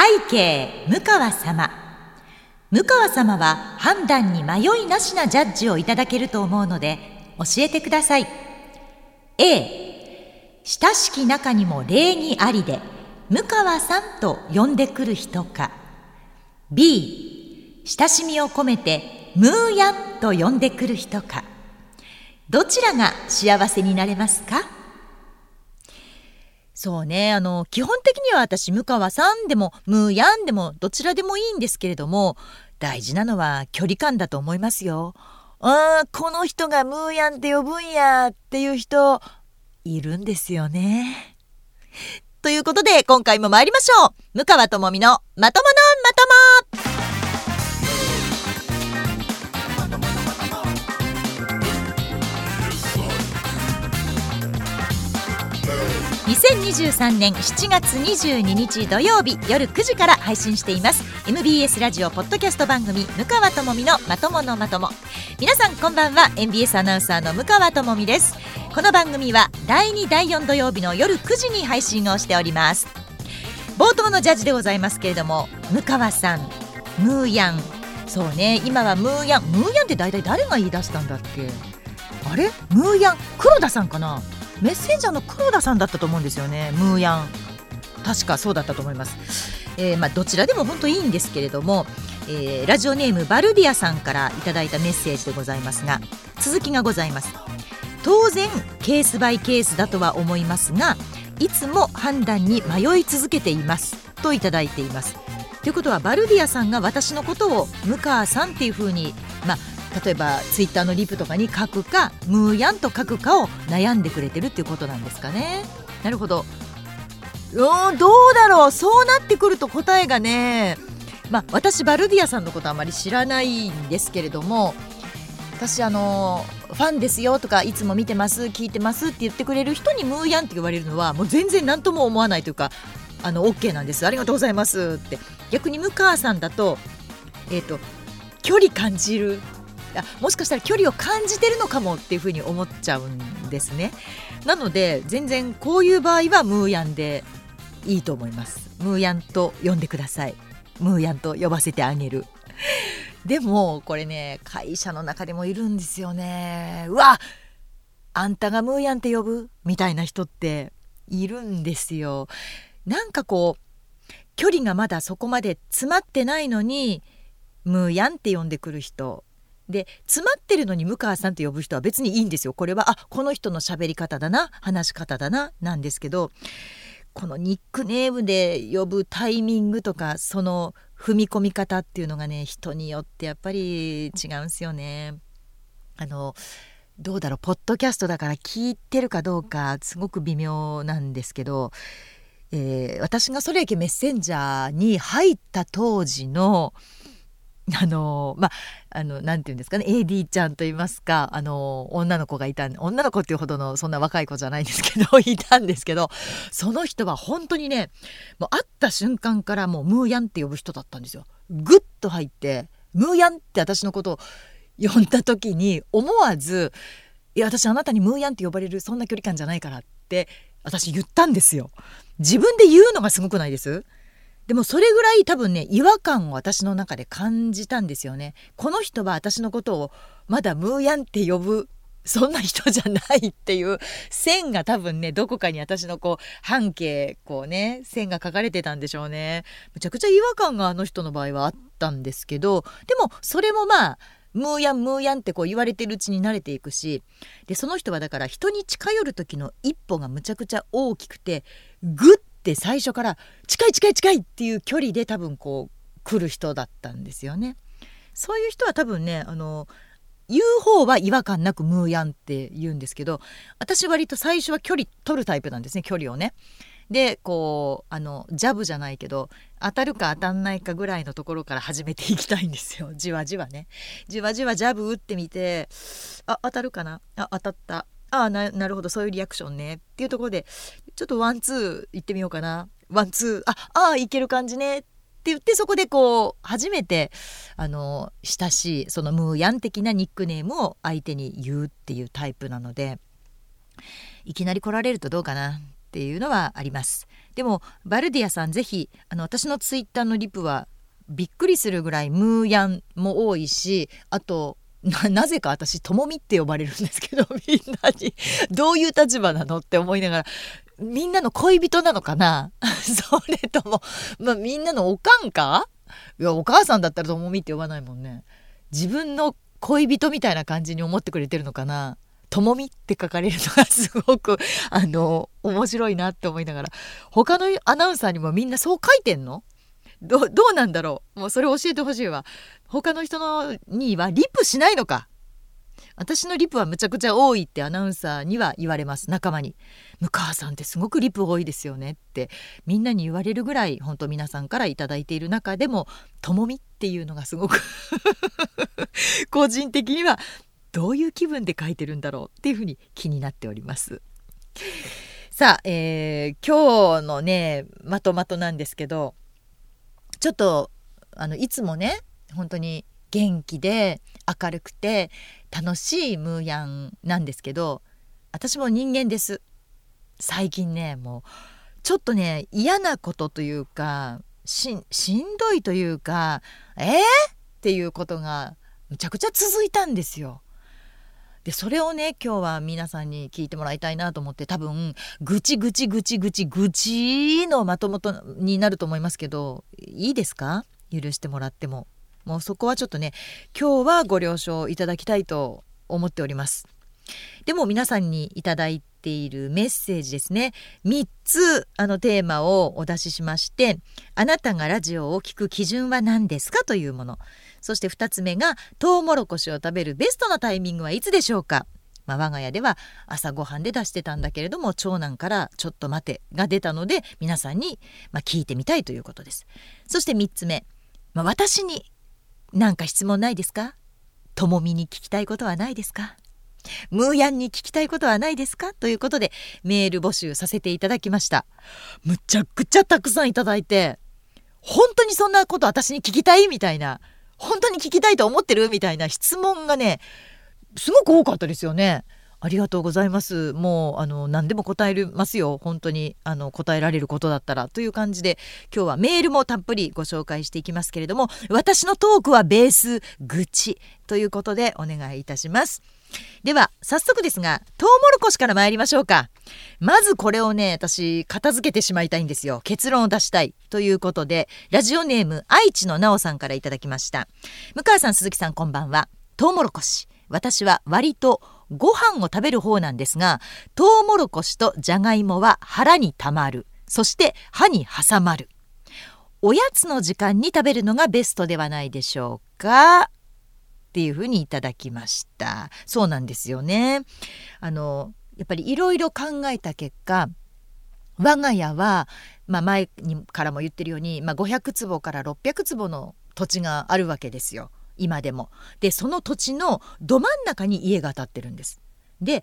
背景向川様。向川様は判断に迷いなしなジャッジをいただけると思うので教えてください。A 親しき中にも礼儀ありで向川さんと呼んでくる人か。B 親しみを込めてムーヤンと呼んでくる人か。どちらが幸せになれますか？そうねあの基本的には私向川さんでもムーヤンでもどちらでもいいんですけれども大事なのは距離感だと思いますよ。あこの人がムーヤンって呼ぶんやっていう人いるんですよね。ということで今回も参りましょう向川智美のまとものまとも2023年7月22日土曜日夜9時から配信しています。MBS ラジオポッドキャスト番組向川智美のまとものまとも。皆さんこんばんは。MBS アナウンサーの向川智美です。この番組は第2第4土曜日の夜9時に配信をしております。冒頭のジャッジでございますけれども向川さんムーヤン。そうね今はムーヤン。ムーヤンって大体誰が言い出したんだっけ？あれ？ムーヤン？黒田さんかな？メッセンジャーの黒田さんだったと思うんですよね。ムーヤン。確かそうだったと思います、えー、まあ、どちらでも本当いいんですけれども、えー、ラジオネームバルディアさんからいただいたメッセージでございますが続きがございます。当然ケースバイケースだとは思いますがいつも判断に迷い続けています。といただいています。ということはバルディアさんが私のことを向川さんっていうふうに、まあ、例えばツイッターのリプとかに書くかムーヤンと書くかを悩んでくれてるっていうことなんですかね。なるほど。うんどうだろう。そうなってくると答えがねまあ私バルディアさんのことあまり知らないんですけれども私あのファンですよとかいつも見てます聞いてますって言ってくれる人にムーヤンって言われるのはもう全然何とも思わないというかあの OK なんです。ありがとうございますって。逆に向川さんだとえっ、ー、と距離感じるあもしかしたら距離を感じてるのかもっていうふうに思っちゃうんですね。なので全然こういう場合はムーヤンでいいと思います。ムーヤンと呼んでください。ムーヤンと呼ばせてあげる。でもこれね会社の中でもいるんですよね。うわあんたがムーヤンって呼ぶ？みたいな人っているんですよ。なんかこう距離がまだそこまで詰まってないのにムーヤンって呼んでくる人で詰まってるのに向川さんって呼ぶ人は別にいいんですよこれはあこの人の喋り方だな話し方だななんですけどこのニックネームで呼ぶタイミングとかその踏み込み方っていうのがね人によってやっぱり違うんすよね。あのどうだろうポッドキャストだから聞いてるかどうかすごく微妙なんですけど、えー、私がそれやけメッセンジャーに入った当時のあのまああのなんて言うんですかね AD ちゃんと言いますかあの女の子がいた女の子っていうほどのそんな若い子じゃないんですけど いたんですけどその人は本当にねもう会った瞬間からもうムーヤンって呼ぶ人だったんですよ。ぐっと入ってムーヤンって私のことを呼んだ時に思わず「いや私あなたにムーヤンって呼ばれるそんな距離感じゃないから」って私言ったんですよ。自分で言うのがすごくないです？でもそれぐらい多分ね違和感を私の中で感じたんですよね。この人は私のことをまだムーヤンって呼ぶそんな人じゃないっていう線が多分ねどこかに私のこう半径こうね線が書かれてたんでしょうね。むちゃくちゃ違和感があの人の場合はあったんですけどでもそれもまあムーヤンムーヤンってこう言われてるうちに慣れていくしでその人はだから人に近寄る時の一歩がむちゃくちゃ大きくてグッって最初から近い近い近いっていう距離で多分こう来る人だったんですよね。そういう人は多分ねあの言う方は違和感なくムーヤンって言うんですけど私割と最初は距離取るタイプなんですね距離をね。でこうあのジャブじゃないけど当たるか当たんないかぐらいのところから始めていきたいんですよじわじわね。じわじわジャブ打ってみてあ当たるかな？あ当たったああなるほどそういうリアクションね。っていうところでちょっとワンツー行ってみようかな。ワンツーああいける感じね。って言ってそこでこう初めてあの親しいそのムーヤン的なニックネームを相手に言うっていうタイプなのでいきなり来られるとどうかな。っていうのはあります。でもバルディアさんぜひあの私のツイッターのリプはびっくりするぐらいムーヤンも多いしあとなぜか私ともみって呼ばれるんですけど みんなに。どういう立場なのって思いながらみんなの恋人なのかな？それとも、まあ、みんなのおかんか？いやお母さんだったらともみって呼ばないもんね。自分の恋人みたいな感じに思ってくれてるのかな？ともみって書かれるのがすごく あの面白いなって思いながら。他のアナウンサーにもみんなそう書いてんの？どどうなんだろう？もうそれ教えてほしいわ。他の人のにはリプしないのか。私のリプはむちゃくちゃ多いってアナウンサーには言われます。仲間に「向川さんってすごくリプ多いですよね」って。みんなに言われるぐらい本当皆さんから頂いている中でも「ともみ」っていうのがすごく 個人的にはどういう気分で書いてるんだろうっていうふうに気になっております。さあ、えー、今日のねまとまとなんですけどちょっとあのいつもね本当に元気で明るくて楽しいムーヤンなんですけど私も人間です。最近ねもうちょっとね嫌なことというかしんどいというかえー、っていうことがむちゃくちゃ続いたんですよ。でそれをね今日は皆さんに聞いてもらいたいなと思って多分ぐちぐちぐちぐちぐちのまともとになると思いますけどいいですか？許してもらっても。もうそこはちょっとね今日はご了承いただきたいと思っております。でも皆さんにいただいているメッセージですね。3つあのテーマをお出ししましてあなたがラジオを聴く基準は何ですかというもの。そして2つ目がトウモロコシを食べるベストなタイミングはいつでしょうか。まあ、我が家では朝ごはんで出してたんだけれども長男から「ちょっと待て」が出たので皆さんに、まあ、聞いてみたいということです。そして3つ目、まあ、私に何か質問ないですか？ともみに聞きたいことはないですか？むーヤンに聞きたいことはないですか？ということでメール募集させていただきました。むちゃくちゃたくさんいただいて本当にそんなこと私に聞きたい？みたいな。本当に聞きたいと思ってる？みたいな質問がねすごく多かったですよね。ありがとうございます。もうあの何でも答えますよ。本当にあの答えられることだったらという感じで今日はメールもたっぷりご紹介していきますけれども、私のトークはベース愚痴ということでお願いいたします。では早速ですがトウモロコシから参りましょうかまずこれをね私片付けてしまいたいんですよ結論を出したいということでラジオネーム愛知のなおさんからいただきました向川さん鈴木さんこんばんはトウモロコシ私は割とご飯を食べる方なんですがトウモロコシとじゃがいもは腹にたまる。そして歯に挟まる。おやつの時間に食べるのがベストではないでしょうか？っていうふうにいただきました。そうなんですよね。あのやっぱりいろいろ考えた結果我が家は、まあ、前にからも言ってるように、まあ、500坪から600坪の土地があるわけですよ。今でも。でその土地のど真ん中に家が建ってるんです。で、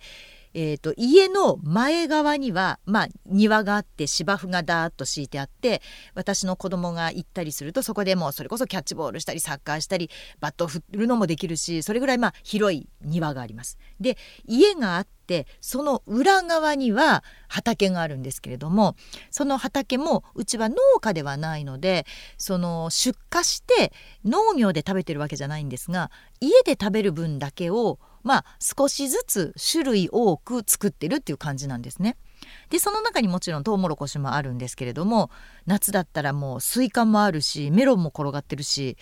えーと、家の前側には、まあ、庭があって芝生がダーッと敷いてあって私の子供が行ったりするとそこでもうそれこそキャッチボールしたりサッカーしたりバットを振るのもできるしそれぐらいまあ広い庭があります。で家があってその裏側には畑があるんですけれどもその畑もうちは農家ではないのでその出荷して農業で食べてるわけじゃないんですが家で食べる分だけをまあ少しずつ種類多く作ってるっていう感じなんですね。でその中にもちろんトウモロコシもあるんですけれども夏だったらもうスイカもあるしメロンも転がってるし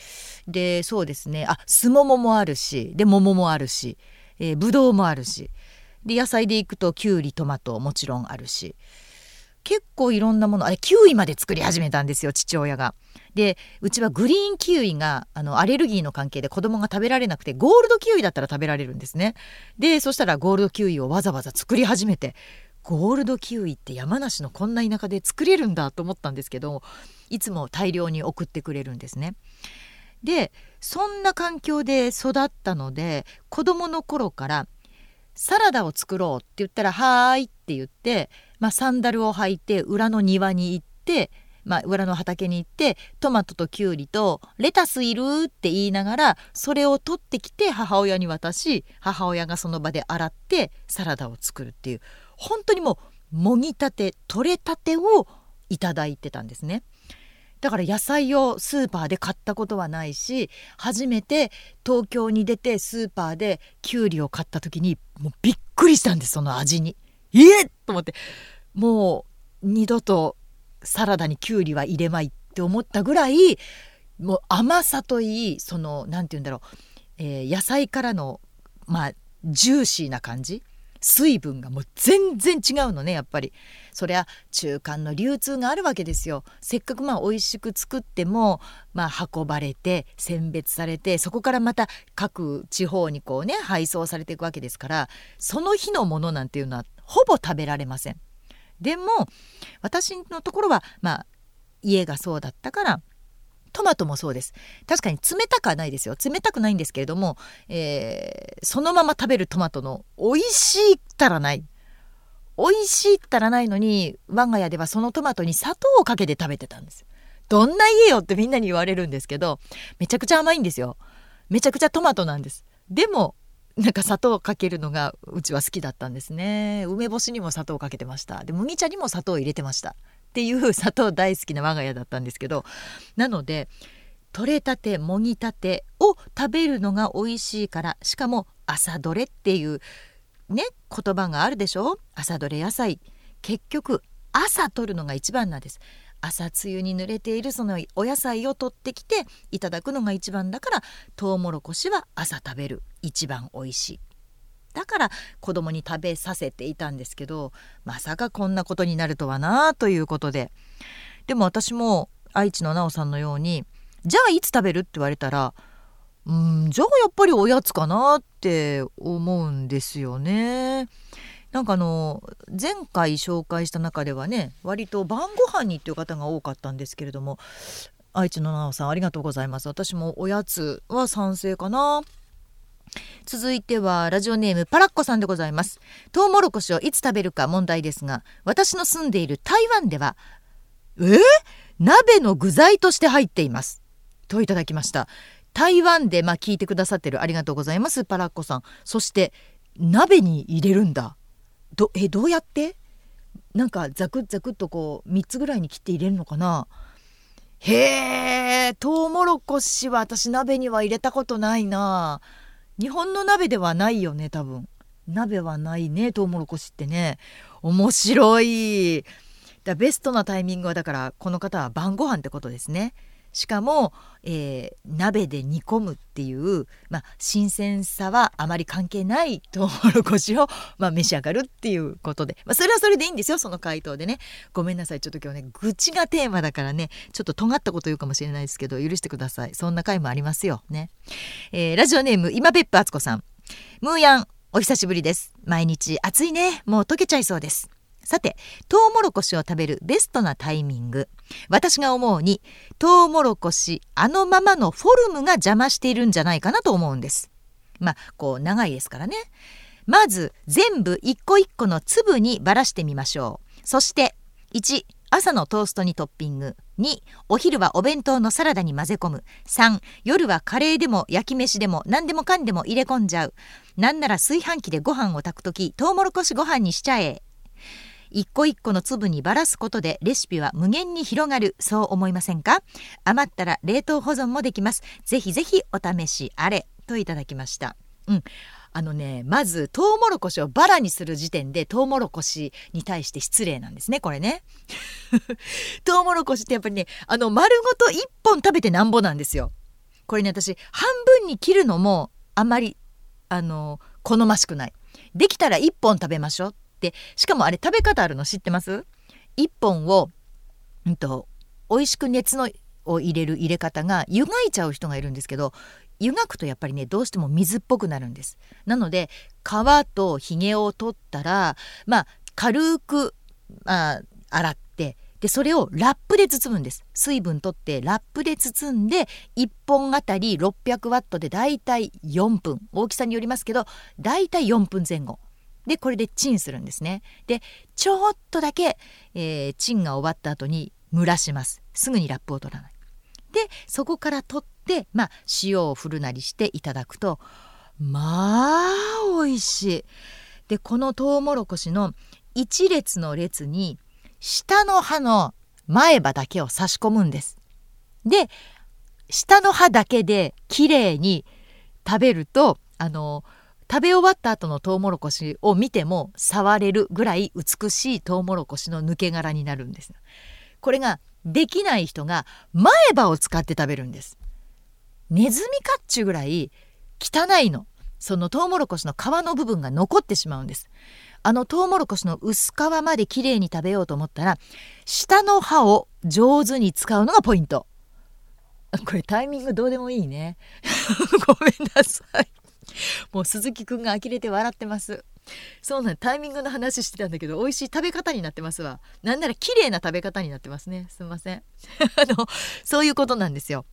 でそうですねあスモモもあるしで桃もあるし、えー、ブドウもあるしで野菜でいくときゅうりトマトもちろんあるし結構いろんなものあれキウイまで作り始めたんですよ父親が。でうちはグリーンキウイがあのアレルギーの関係で子供が食べられなくてゴールドキウイだったら食べられるんですね。でそしたらゴールドキウイをわざわざ作り始めてゴールドキウイって山梨のこんな田舎で作れるんだと思ったんですけどいつも大量に送ってくれるんですね。でそんな環境で育ったので子供の頃からサラダを作ろうって言ったら「はーい」って言って、まあ、サンダルを履いて裏の庭に行って、まあ、裏の畑に行ってトマトとキュウリとレタスいるって言いながらそれを取ってきて母親に渡し母親がその場で洗ってサラダを作るっていう本当にもうもぎたて取れたてをいただいてたんですね。だから野菜をスーパーで買ったことはないし初めて東京に出てスーパーできゅうりを買った時にもうびっくりしたんですその味に。えっと思ってもう二度とサラダにきゅうりは入れまいって思ったぐらいもう甘さといいその何て言うんだろう、えー、野菜からのまあジューシーな感じ。水分がもう全然違うのねやっぱり。そりゃ中間の流通があるわけですよ。せっかくまあ美味しく作ってもまあ運ばれて選別されてそこからまた各地方にこうね配送されていくわけですからその日のものなんていうのはほぼ食べられません。でも私のところはまあ家がそうだったからトマトもそうです。確かに冷たくはないですよ。冷たくないんですけれども、えー、そのまま食べるトマトの美味しいったらない。美味しいったらないのに我が家ではそのトマトに砂糖をかけて食べてたんです。どんな家よってみんなに言われるんですけどめちゃくちゃ甘いんですよ。めちゃくちゃトマトなんです。でもなんか砂糖をかけるのがうちは好きだったんですね。梅干しにも砂糖をかけてました。で麦茶にも砂糖を入れてました。っていう砂糖大好きな我が家だったんですけどなので取れたてもぎたてを食べるのが美味しいからしかも朝どれっていうね言葉があるでしょ？朝どれ野菜。結局朝取るのが一番なんです。朝露に濡れているそのお野菜を取ってきていただくのが一番だからトウモロコシは朝食べる一番美味しいだから子供に食べさせていたんですけどまさかこんなことになるとはなということででも私も愛知の奈緒さんのようにじゃあいつ食べるって言われたらうんじゃあやっぱりおやつかなって思うんですよね。なんかあの前回紹介した中ではね割と晩ご飯にっていう方が多かったんですけれども愛知の奈緒さんありがとうございます。私もおやつは賛成かな。続いてはラジオネームパラッコさんでございます。トウモロコシをいつ食べるか問題ですが私の住んでいる台湾ではえ？鍋の具材として入っています。といただきました。台湾でまあ聞いてくださってるありがとうございますパラッコさん。そして鍋に入れるんだ。どえどうやって？なんかザクザクっとこう3つぐらいに切って入れるのかな？へえトウモロコシは私鍋には入れたことないな。日本の鍋ではないよね多分。鍋はないねトウモロコシってね。面白い。だベストなタイミングはだからこの方は晩ご飯ってことですね。しかも、えー、鍋で煮込むっていう、まあ、新鮮さはあまり関係ないトウモロコシを、まあ、召し上がるっていうことで、まあ、それはそれでいいんですよその回答でね。ごめんなさいちょっと今日ね愚痴がテーマだからねちょっと尖ったこと言うかもしれないですけど許してください。そんな回もありますよ。ね、えー、ラジオネーム今別府敦子さん。ムーヤンお久しぶりです。毎日暑いね。もう溶けちゃいそうです。さてトウモロコシを食べるベストなタイミング。私が思うにトウモロコシあのままのフォルムが邪魔しているんじゃないかなと思うんです。まあこう長いですからね。まず全部一個一個の粒にばらしてみましょう。そして1朝のトーストにトッピング。2お昼はお弁当のサラダに混ぜ込む。3夜はカレーでも焼き飯でも何でもかんでも入れ込んじゃう。なんなら炊飯器でご飯を炊く時トウモロコシご飯にしちゃえ。一個一個の粒にばらすことでレシピは無限に広がる。そう思いませんか？余ったら冷凍保存もできます。ぜひぜひお試しあれ。といただきました。うん。あのねまずトウモロコシをバラにする時点でトウモロコシに対して失礼なんですねこれね。トウモロコシってやっぱりねあの丸ごと1本食べてなんぼなんですよ。これね私半分に切るのもあんまりあの好ましくない。できたら1本食べましょう。ってしかもあれ食べ方あるの知ってます？1本を、うんと、美味しく熱のを入れる入れ方が湯がいちゃう人がいるんですけど湯がくとやっぱりねどうしても水っぽくなるんです。なので皮とひげを取ったらまあ軽く、まあ、洗ってでそれをラップで包むんです。水分取ってラップで包んで1本あたり600ワットでだいたい4分。大きさによりますけどだいたい4分前後。でこれでチンするんですね。でちょっとだけ、えー、チンが終わった後に蒸らします。すぐにラップを取らない。でそこから取ってまあ塩を振るなりしていただくとまあ美味しい。でこのトウモロコシの一列の列に下の歯の前歯だけを差し込むんです。で下の歯だけできれいに食べるとあの食べ終わった後のトウモロコシを見ても触れるぐらい美しいトウモロコシの抜け殻になるんです。これができない人が前歯を使って食べるんです。ネズミかっちゅうぐらい汚いの。そのトウモロコシの皮の部分が残ってしまうんです。あのトウモロコシの薄皮まできれいに食べようと思ったら下の歯を上手に使うのがポイント。これタイミングどうでもいいね。ごめんなさい。もう鈴木くんが呆れて笑ってます。そうなんタイミングの話してたんだけど美味しい食べ方になってますわ。なんなら綺麗な食べ方になってますね。すみません。あのそういうことなんですよ。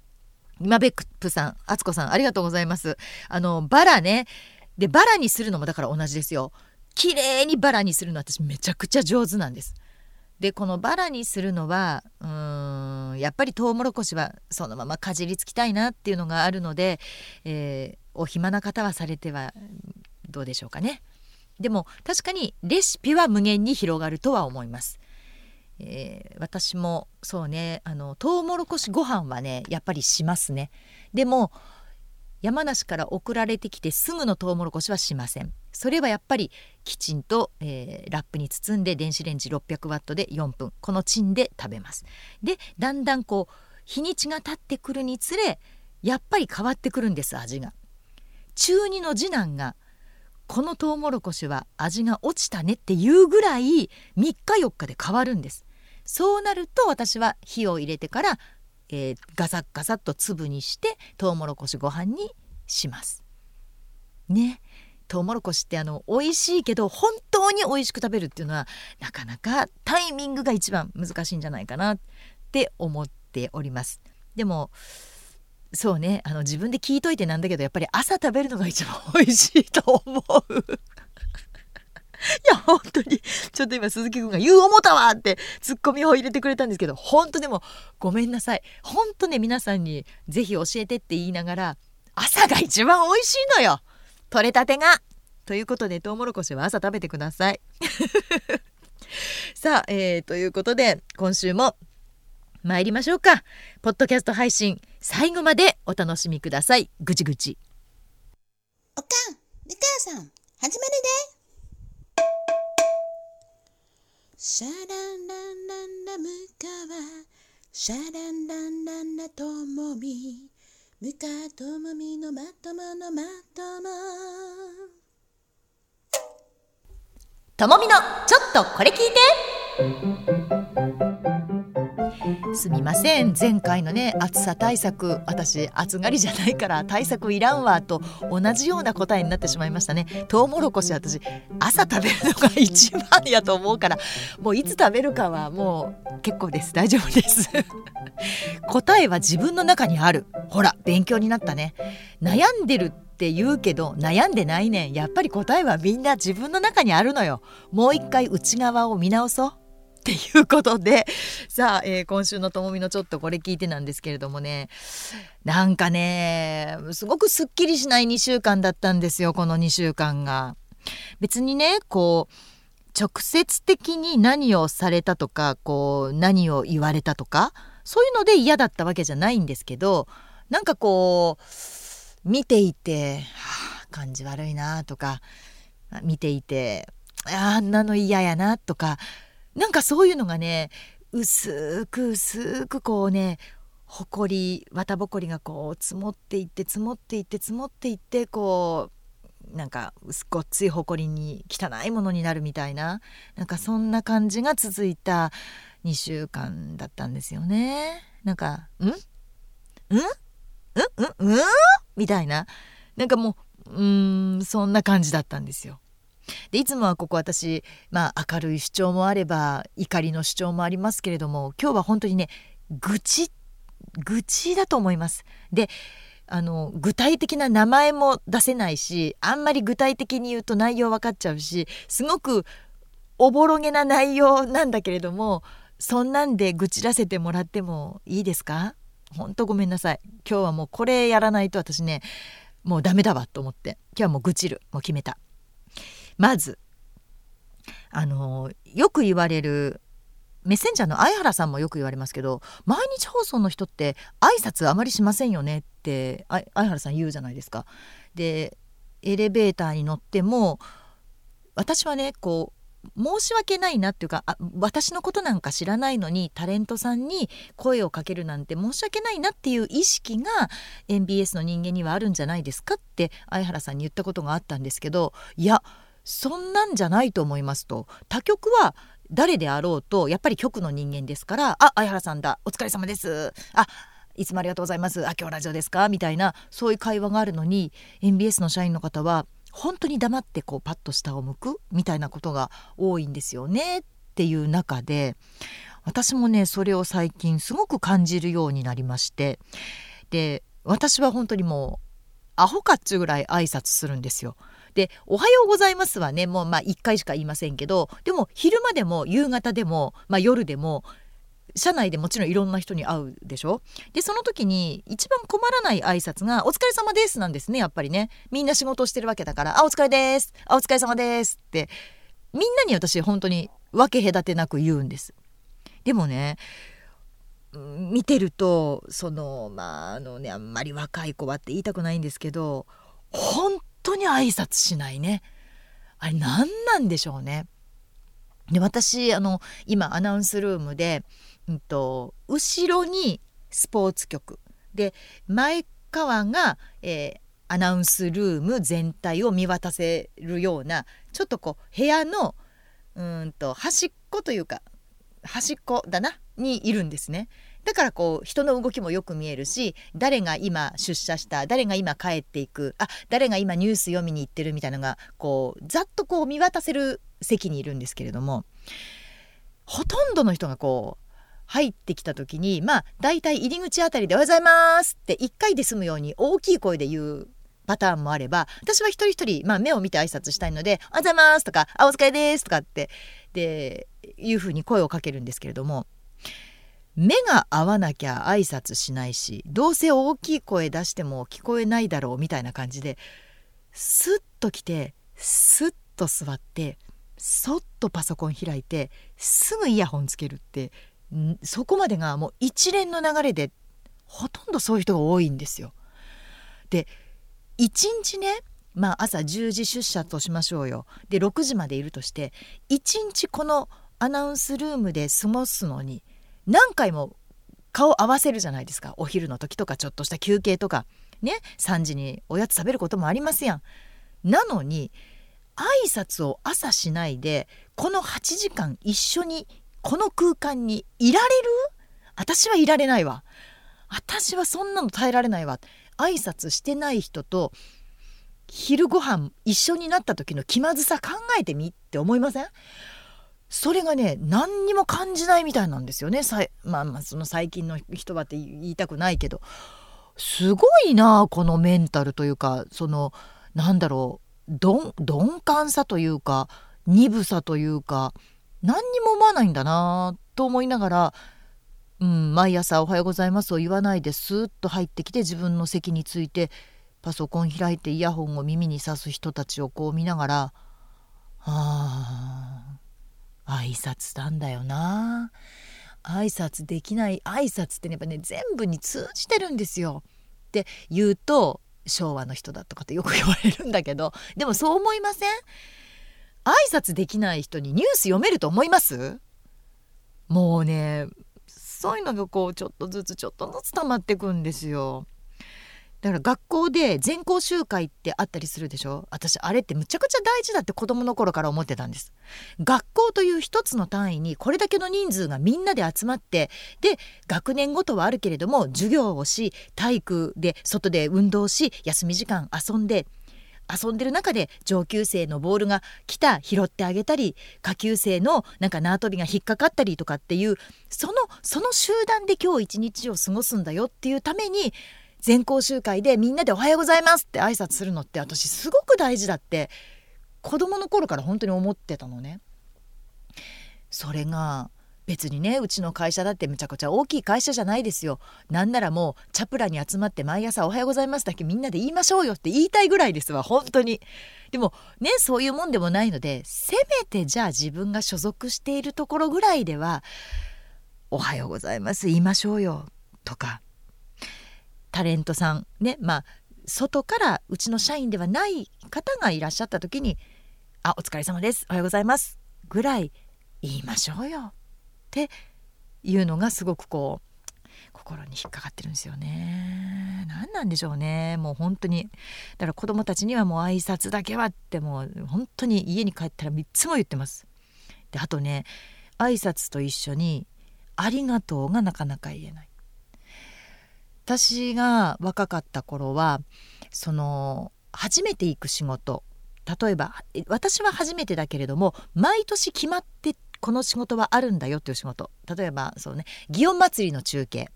今ベップさん、あつこさんありがとうございます。あのバラね。でバラにするのもだから同じですよ。綺麗にバラにするの私めちゃくちゃ上手なんです。でこのバラにするのはうーんやっぱりトウモロコシはそのままかじりつきたいなっていうのがあるので、えー、お暇な方はされてはどうでしょうかね。でも確かにレシピは無限に広がるとは思います。えー、私もそうねあのトウモロコシご飯はねやっぱりしますね。でも山梨から送られてきてすぐのトウモロコシはしません。それはやっぱりきちんと、えー、ラップに包んで電子レンジ600ワットで4分。このチンで食べます。でだんだんこう日にちが経ってくるにつれやっぱり変わってくるんです味が。中2の次男がこのトウモロコシは味が落ちたねっていうぐらい3日4日で変わるんです。そうなると私は火を入れてから、えー、ガサッガサッと粒にしてトウモロコシご飯にします。ね。トウモロコシってあの美味しいけど本当に美味しく食べるっていうのはなかなかタイミングが一番難しいんじゃないかなって思っております。でもそうね。あの自分で聞いといてなんだけどやっぱり朝食べるのが一番美味しいと思う。いや本当に。ちょっと今鈴木くんが「言う思ったわ!」ってツッコミを入れてくれたんですけど本当でもごめんなさい。本当ね皆さんに是非教えてって言いながら朝が一番美味しいのよ。取れたてが。ということでトウモロコシは朝食べてください。さあ、えー、ということで今週も参りましょうか。ポッドキャスト配信最後までお楽しみください。ぐちぐち。おかんみかやさん始めるで。シャランランランラムカワシャランランランラトモミムカトモミのまとものまとも。ともみのちょっとこれ聞いて。すみません。前回のね暑さ対策私暑がりじゃないから対策いらんわと同じような答えになってしまいましたね。トウモロコシ私朝食べるのが一番やと思うからもういつ食べるかはもう結構です。大丈夫です。答えは自分の中にある。ほら勉強になったね。悩んでるって言うけど悩んでないねん。やっぱり答えはみんな自分の中にあるのよ。もう一回内側を見直そう。っていうことでさあ、えー、今週のともみのちょっとこれ聞いてなんですけれどもねなんかねすごくすっきりしない2週間だったんですよこの2週間が。別にねこう直接的に何をされたとかこう何を言われたとかそういうので嫌だったわけじゃないんですけどなんかこう見ていて、はあ、感じ悪いなとか見ていてあんなの嫌やなとかなんかそういうのがね薄く薄くこうねほこり綿ぼこりがこう積もっていって積もっていって積もっていってこうなんかごっついほこりに汚いものになるみたいななんかそんな感じが続いた2週間だったんですよね。なんか「ん？ん？ん？ん？んん？みたいな。なんかもううんそんな感じだったんですよ。でいつもはここ私、まあ、明るい主張もあれば怒りの主張もありますけれども今日は本当にね愚痴愚痴だと思います。であの具体的な名前も出せないしあんまり具体的に言うと内容分かっちゃうしすごくおぼろげな内容なんだけれどもそんなんで愚痴らせてもらってもいいですか？ほんとごめんなさい。今日はもうこれやらないと私ねもうダメだわと思って今日はもう愚痴るもう決めた。まずあのよく言われるメッセンジャーの相原さんもよく言われますけど毎日放送の人って挨拶あまりしませんよねって相原さん言うじゃないですか。でエレベーターに乗っても私はねこう申し訳ないなっていうかあ私のことなんか知らないのにタレントさんに声をかけるなんて申し訳ないなっていう意識が MBS の人間にはあるんじゃないですかって相原さんに言ったことがあったんですけどいやそんなんじゃないと思いますと。他局は誰であろうとやっぱり局の人間ですから「あ相原さんだお疲れ様です」あいつもありがとうございます。あ今日ラジオですか？みたいなそういう会話があるのに MBS の社員の方は本当に黙ってこうパッと下を向くみたいなことが多いんですよねっていう中で私もねそれを最近すごく感じるようになりましてで私は本当にもうアホかっちゅうぐらい挨拶するんですよ。で「おはようございます」はねもうまあ1回しか言いませんけどでも昼間でも夕方でも、まあ、夜でも社内でもちろんいろんな人に会うでしょ？でその時に一番困らない挨拶が「お疲れ様です」なんですねやっぱりねみんな仕事をしてるわけだから「あお疲れです」「あお疲れ様です」ってみんなに私本当に分け隔てなく言うんです。でもね見てるとそのまああのねあんまり若い子はって言いたくないんですけど本当に挨拶しないね。あれ何なんでしょうね。で私あの今アナウンスルームで、うんと、後ろにスポーツ局。で前側が、えー、アナウンスルーム全体を見渡せるようなちょっとこう部屋のうんと端っこというか端っこだな？にいるんですね。だからこう人の動きもよく見えるし誰が今出社した誰が今帰っていくあ誰が今ニュース読みに行ってるみたいなのがこうざっとこう見渡せる席にいるんですけれどもほとんどの人がこう入ってきた時にまあ大体入り口あたりで「おはようございます」って1回で済むように大きい声で言うパターンもあれば私は一人一人、まあ、目を見て挨拶したいので「おはようございます」とか「あお疲れです」とかってでいうふうに声をかけるんですけれども目が合わなきゃ挨拶しないしどうせ大きい声出しても聞こえないだろうみたいな感じでスッと来てスッと座ってそっとパソコン開いてすぐイヤホンつけるってそこまでがもう一連の流れでほとんどそういう人が多いんですよ。で一日ねまあ朝10時出社としましょうよ。で6時までいるとして一日このアナウンスルームで過ごすのに何回も顔合わせるじゃないですかお昼の時とかちょっとした休憩とかね3時におやつ食べることもありますやん。なのに挨拶を朝しないでこの8時間一緒にこの空間にいられる？私はいられないわ。私はそんなの耐えられないわ。挨拶してない人と昼ご飯一緒になった時の気まずさ考えてみって思いません？それがね何にも感じないみたいなんですよね。さまあまあその最近の人はって言いたくないけど。すごいなこのメンタルというかそのなんだろう鈍感さというか鈍さというか何にも思わないんだなと思いながら、うん、毎朝「おはようございます」を言わないでスーッと入ってきて自分の席についてパソコン開いてイヤホンを耳に挿す人たちをこう見ながら「はあ挨拶なんだよな。挨拶できない挨拶ってねやっぱね全部に通じてるんですよ。って言うと昭和の人だとかってよく言われるんだけどでもそう思いません？挨拶できない人にニュース読めると思います？もうねそういうのがこうちょっとずつちょっとずつ溜まってくんですよ。だから学校で全校集会ってあったりするでしょ？私あれってむちゃくちゃ大事だって子供の頃から思ってたんです。学校という一つの単位にこれだけの人数がみんなで集まってで学年ごとはあるけれども授業をし体育で外で運動し休み時間遊んで遊んでる中で上級生のボールが来た拾ってあげたり下級生のなんか縄跳びが引っかかったりとかっていうそのその集団で今日一日を過ごすんだよっていうために全校集会でみんなで「おはようございます」って挨拶するのって私すごく大事だって子供の頃から本当に思ってたのね。それが別にねうちの会社だってむちゃくちゃ大きい会社じゃないですよなんならもうチャプラに集まって毎朝「おはようございます」だけみんなで言いましょうよって言いたいぐらいですわ本当にでもねそういうもんでもないのでせめてじゃあ自分が所属しているところぐらいでは「おはようございます」言いましょうよとかタレントさんねまあ外からうちの社員ではない方がいらっしゃった時に「あお疲れ様ですおはようございます」ぐらい言いましょうよっていうのがすごくこう心に引っかかってるんですよね。何なんでしょうねもう本当にだから子供たちにはもう挨拶だけはってもう本当に家に帰ったら3つも言ってます。であとね挨拶と一緒に「ありがとう」がなかなか言えない。私が若かった頃はその初めて行く仕事。例えば私は初めてだけれども毎年決まってこの仕事はあるんだよっていう仕事。例えばそうね祇園祭の中継。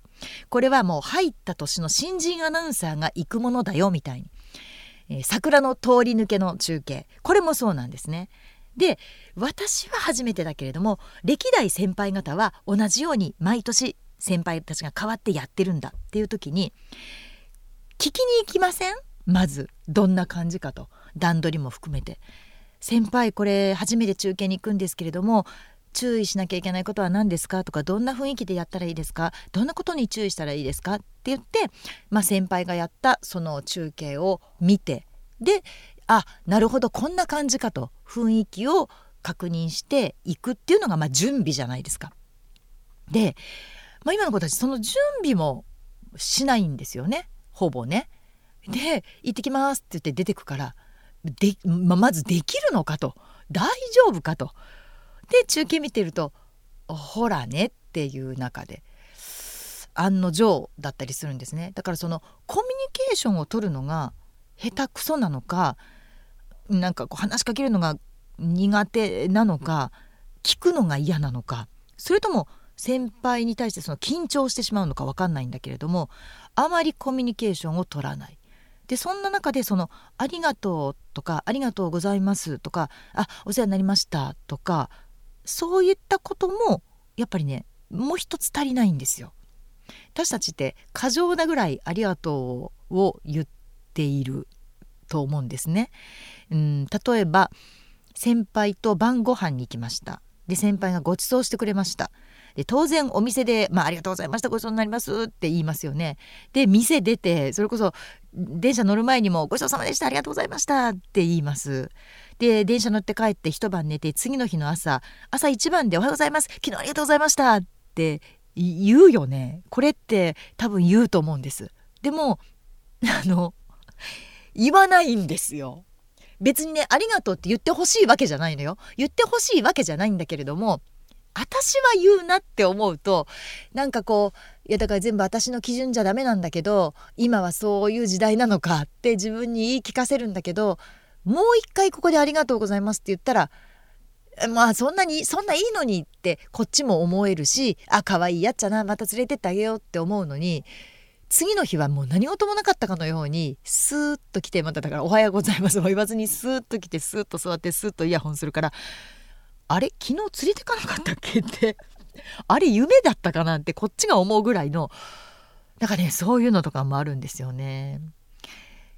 これはもう入った年の新人アナウンサーが行くものだよみたいに、えー、桜の通り抜けの中継。これもそうなんですね。で私は初めてだけれども歴代先輩方は同じように毎年先輩たちが変わってやってるんだっていう時に聞きに行きません？まずどんな感じかと。段取りも含めて。先輩これ初めて中継に行くんですけれども注意しなきゃいけないことは何ですか？とかどんな雰囲気でやったらいいですか？どんなことに注意したらいいですか？って言って、まあ、先輩がやったその中継を見てであなるほどこんな感じかと。雰囲気を確認していくっていうのがま準備じゃないですか。で、まあ、今の子たちその準備もしないんですよね。ほぼね。で「行ってきます」って言って出てくからで、ままずできるのかと。大丈夫かと。で中継見てるとほらねっていう中で案の定だったりするんですね。だからそのコミュニケーションを取るのが下手くそなのかなんかこう話しかけるのが苦手なのか聞くのが嫌なのかそれとも先輩に対してその緊張してしまうのか分かんないんだけれどもあまりコミュニケーションを取らないでそんな中でその「ありがとう」とか「ありがとうございます」とか「あお世話になりました」とかそういったこともやっぱりねもう一つ足りないんですよ。私たちって過剰なぐらい「ありがとう」を言っていると思うんですね。うん例えば先輩と晩ご飯に行きました。で先輩がご馳走してくれました。で当然お店で、まあ、ありがとうございましたごちそうになりますって言いますよね。で店出てそれこそ電車乗る前にもごちそうさまでしたありがとうございましたって言います。で電車乗って帰って一晩寝て次の日の朝朝一番でおはようございます昨日ありがとうございましたって言うよねこれって多分言うと思うんです。でも あの言わないんですよ。別にねありがとうって言ってほしいわけじゃないのよ。言ってほしいわけじゃないんだけれども私は言うなって思うとなんかこういやだから全部私の基準じゃダメなんだけど今はそういう時代なのかって自分に言い聞かせるんだけどもう一回ここで「ありがとうございます」って言ったらまあそんなにそんないいのにってこっちも思えるしあ可愛いやっちゃなまた連れてってあげようって思うのに次の日はもう何事もなかったかのようにスーッと来てまただから「おはようございます」も言わずにスーッと来てスーッと座ってスーッとイヤホンするからあれ昨日連れてかなかったっけって あれ夢だったかなってこっちが思うぐらいのだかねそういうのとかもあるんですよね。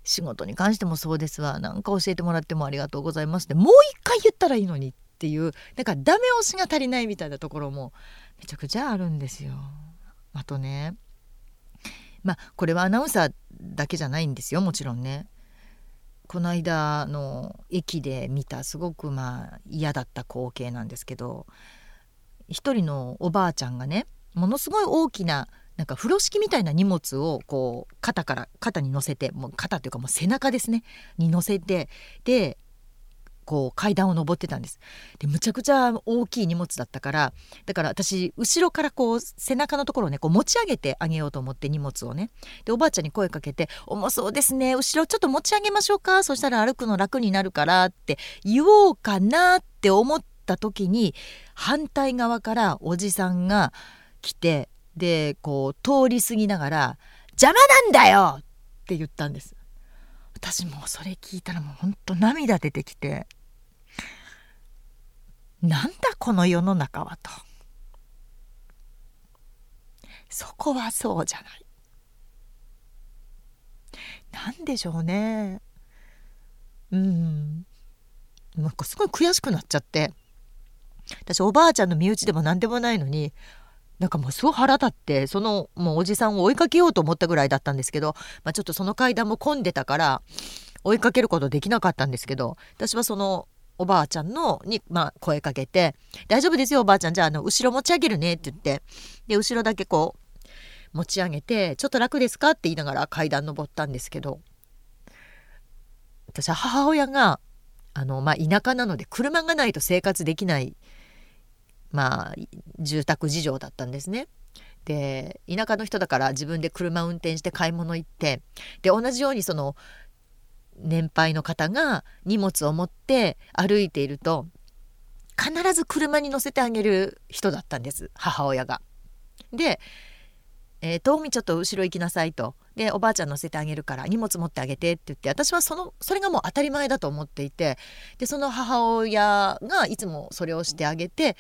仕事に関してもそうですわ何か教えてもらってもありがとうございますってもう一回言ったらいいのにっていうなんかダメ押しが足りないみたいなところもめちゃくちゃあるんですよ。あとねまあこれはアナウンサーだけじゃないんですよもちろんね。この間の駅で見たすごくまあ嫌だった光景なんですけど一人のおばあちゃんがねものすごい大きななんか風呂敷みたいな荷物をこう肩から肩に乗せてもう肩というかもう背中ですねに乗せてでこう階段を上ってたんですでむちゃくちゃ大きい荷物だったからだから私後ろからこう背中のところをねこう持ち上げてあげようと思って荷物をねでおばあちゃんに声かけて「重そうですね後ろちょっと持ち上げましょうかそしたら歩くの楽になるから」って言おうかなって思った時に反対側からおじさんが来てでこう通り過ぎながら「邪魔なんだよ!」って言ったんです。私もそれ聞いたらもうほんと涙出てきてなんだこの世の中はと。そこはそうじゃない。なんでしょうね。うん。なんかすごい悔しくなっちゃって。私おばあちゃんの身内でも何でもないのになんかもうすごい腹立ってそのもうおじさんを追いかけようと思ったぐらいだったんですけど、まあ、ちょっとその階段も混んでたから追いかけることできなかったんですけど私はそのおばあちゃんのに、まあ、声かけて「大丈夫ですよおばあちゃんじゃああの後ろ持ち上げるね」って言ってで後ろだけこう持ち上げて「ちょっと楽ですか?」って言いながら階段登ったんですけど私は母親があの、まあ、田舎なので車がないと生活できないまあ住宅事情だったんですね。で田舎の人だから自分で車運転して買い物行ってで同じようにその年配の方が荷物を持って歩いていると必ず車に乗せてあげる人だったんです母親が。で「えー、遠見ちょっと後ろ行きなさい」と「でおばあちゃん乗せてあげるから荷物持ってあげて」って言って私はそのそれがもう当たり前だと思っていてでその母親がいつもそれをしてあげて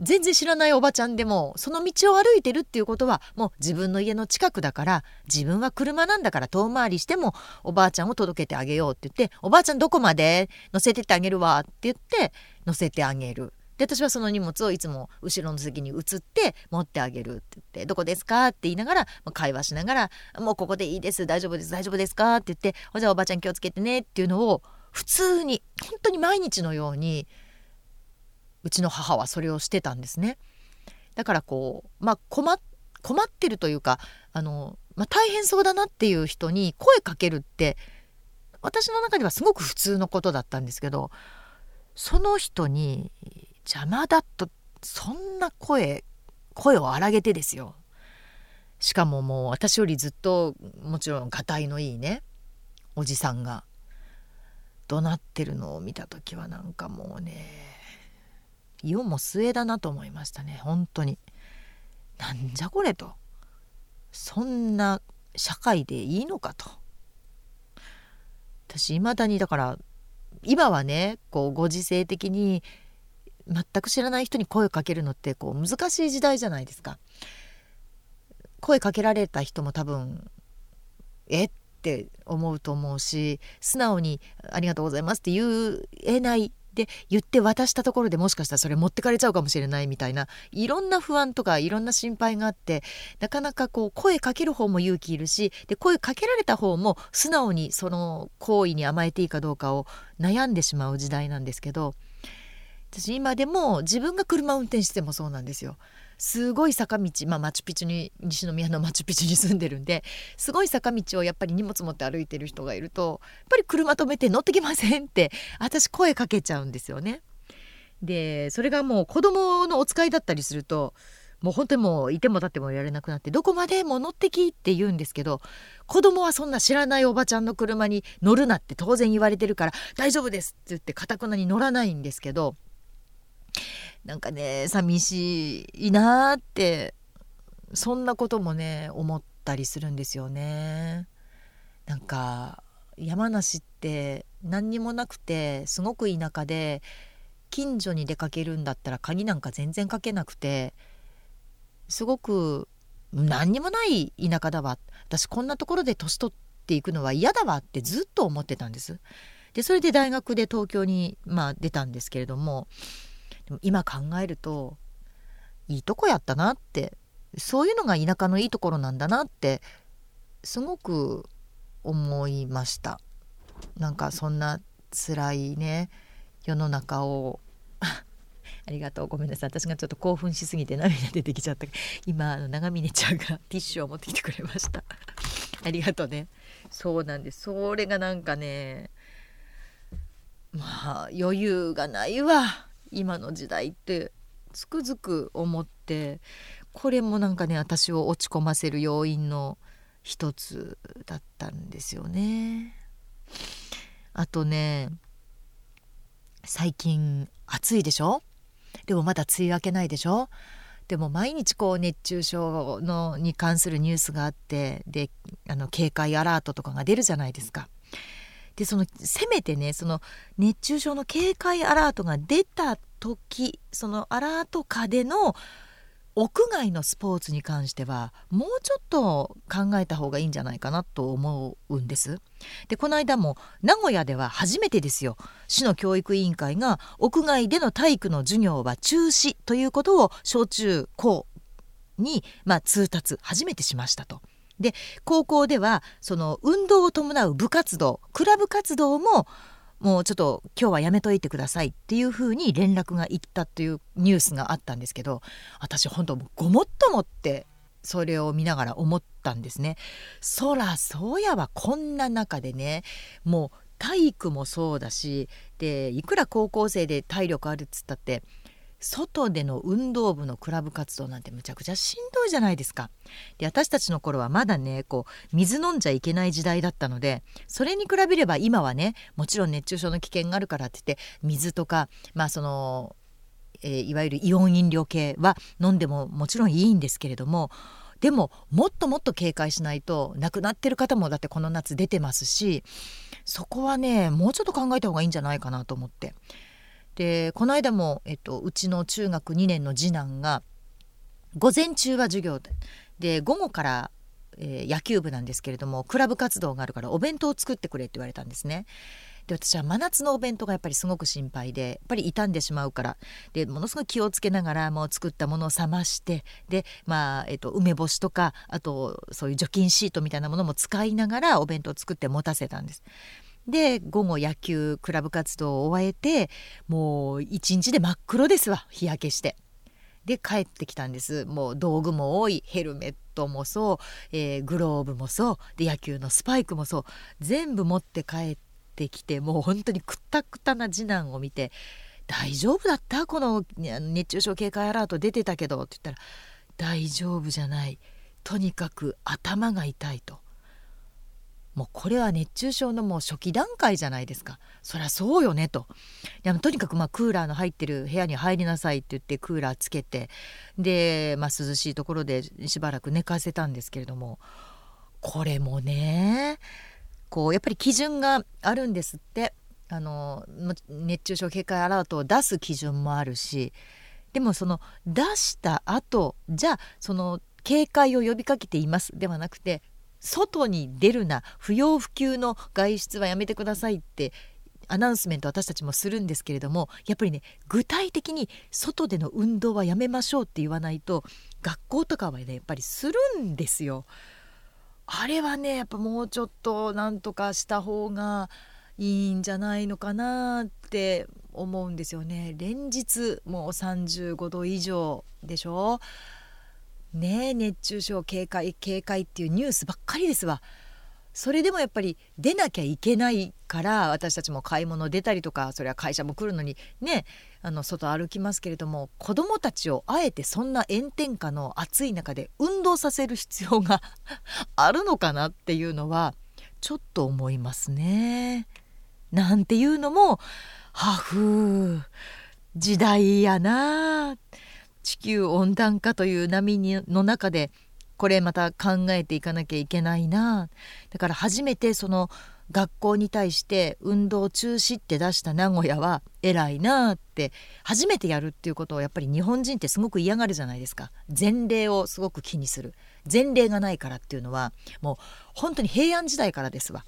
全然知らないおばちゃんでもその道を歩いてるっていうことはもう自分の家の近くだから自分は車なんだから遠回りしてもおばあちゃんを届けてあげようって言って「おばあちゃんどこまで乗せてってあげるわ」って言って乗せてあげる。で私はその荷物をいつも後ろの席に移って持ってあげるって言って「どこですか?」って言いながら会話しながら「もうここでいいです大丈夫です大丈夫ですか?」って言って「じゃあおばあちゃん気をつけてね」っていうのを普通に本当に毎日のようにうちの母はそれをしてたんですね。だからこう、まあ、困ってるというかあの、まあ、大変そうだなっていう人に声かけるって私の中ではすごく普通のことだったんですけどその人に邪魔だとそんな声声を荒げてですよしかももう私よりずっともちろんがたいのいいねおじさんが怒鳴ってるのを見た時はなんかもうね世も末だなと思いましたね。本当に。なんじゃこれと。そんな社会でいいのかと。私いまだにだから今はねこうご時世的に全く知らない人に声をかけるのってこう難しい時代じゃないですか。声かけられた人も多分えって思うと思うし素直に「ありがとうございます」って言えないで言って渡したところでもしかしたらそれ持ってかれちゃうかもしれないみたいないろんな不安とかいろんな心配があってなかなかこう声かける方も勇気いるしで声かけられた方も素直にその行為に甘えていいかどうかを悩んでしまう時代なんですけど私今でも自分が車運転してもそうなんですよ。すごい坂道、まあ、マチュピチュに西宮のマチュピチュに住んでるんですごい坂道をやっぱり荷物持って歩いてる人がいるとやっぱり車止めて乗ってきませんって私声かけちゃうんですよね。でそれがもう子供のお使いだったりするともう本当にもういても立ってもいられなくなってどこまでも乗ってきって言うんですけど子供はそんな知らないおばちゃんの車に乗るなって当然言われてるから大丈夫ですって言ってかたくなに乗らないんですけどなんかね寂しいなってそんなこともね思ったりするんですよね。なんか山梨って何にもなくてすごく田舎で近所に出かけるんだったら鍵なんか全然かけなくてすごく何にもない田舎だわ私こんなところで年取っていくのは嫌だわってずっと思ってたんです。でそれで大学で東京に、まあ、出たんですけれども今考えるといいとこやったなってそういうのが田舎のいいところなんだなってすごく思いました。なんかそんな辛いね世の中を。ありがとう。ごめんなさい。私がちょっと興奮しすぎて涙出てきちゃった。今あの長峰ちゃんが ティッシュを持ってきてくれました。ありがとうね。そうなんです。それがなんかねまあ余裕がないわ。今の時代ってつくづく思ってこれもなんかね私を落ち込ませる要因の一つだったんですよね。あとね最近暑いでしょ？でもまだ梅雨明けないでしょ？でも毎日こう熱中症のに関するニュースがあってであの警戒アラートとかが出るじゃないですか。でそのせめてねその熱中症の警戒アラートが出た時そのアラート下での屋外のスポーツに関してはもうちょっと考えた方がいいんじゃないかなと思うんです。でこの間も名古屋では初めてですよ市の教育委員会が屋外での体育の授業は中止ということを小中高に、まあ、通達初めてしましたと。で高校ではその運動を伴う部活動クラブ活動ももうちょっと今日はやめといてくださいっていうふうに連絡がいったっていうニュースがあったんですけど私本当ごもっともってそれを見ながら思ったんですね。そらそうやわこんな中でねもう体育もそうだしでいくら高校生で体力あるっつったって外での運動部のクラブ活動なんてむちゃくちゃしんどいじゃないですか。で私たちの頃はまだねこう水飲んじゃいけない時代だったのでそれに比べれば今はねもちろん熱中症の危険があるからって言って水とかまあその、えー、いわゆるイオン飲料系は飲んでももちろんいいんですけれどもでももっともっと警戒しないと亡くなってる方もだってこの夏出てますしそこはねもうちょっと考えた方がいいんじゃないかなと思って。でこの間も、えっと、うちの中学2年の次男が午前中は授業でで午後から、えー、野球部なんですけれどもクラブ活動があるからお弁当を作ってくれって言われたんですね。で私は真夏のお弁当がやっぱりすごく心配でやっぱり傷んでしまうからでものすごい気をつけながらもう作ったものを冷ましてでまあ、えっと、梅干しとかあとそういう除菌シートみたいなものも使いながらお弁当を作って持たせたんです。で午後野球クラブ活動を終えてもう一日で真っ黒ですわ日焼けして。で帰ってきたんですもう道具も多いヘルメットもそう、えー、グローブもそうで野球のスパイクもそう全部持って帰ってきてもう本当にくったくたな次男を見て「大丈夫だった？この熱中症警戒アラート出てたけど」って言ったら「大丈夫じゃないとにかく頭が痛い」と。もうこれは熱中症のもう初期段階じゃないですか。そりゃそうよねと。でもとにかくまあクーラーの入ってる部屋に入りなさいって言ってクーラーつけてで、まあ、涼しいところでしばらく寝かせたんですけれどもこれもねこうやっぱり基準があるんですって。あの熱中症警戒アラートを出す基準もあるしでもその出した後じゃあその警戒を呼びかけていますではなくて外に出るな不要不急の外出はやめてくださいってアナウンスメント私たちもするんですけれどもやっぱりね具体的に外での運動はやめましょうって言わないと学校とかはねやっぱりするんですよ。あれはねやっぱもうちょっとなんとかした方がいいんじゃないのかなって思うんですよね。連日もう35度以上でしょ？ね熱中症警戒警戒っていうニュースばっかりですわ。それでもやっぱり出なきゃいけないから私たちも買い物出たりとかそれは会社も来るのにねあの外歩きますけれども子どもたちをあえてそんな炎天下の暑い中で運動させる必要が あるのかなっていうのはちょっと思いますね。なんていうのもはふ時代やな地球温暖化という波にの中でこれまた考えていかなきゃいけないな。だから初めてその学校に対して運動中止って出した名古屋は偉いなって初めてやるっていうことをやっぱり日本人ってすごく嫌がるじゃないですか。前例をすごく気にする。前例がないからっていうのはもう本当に平安時代からですわ。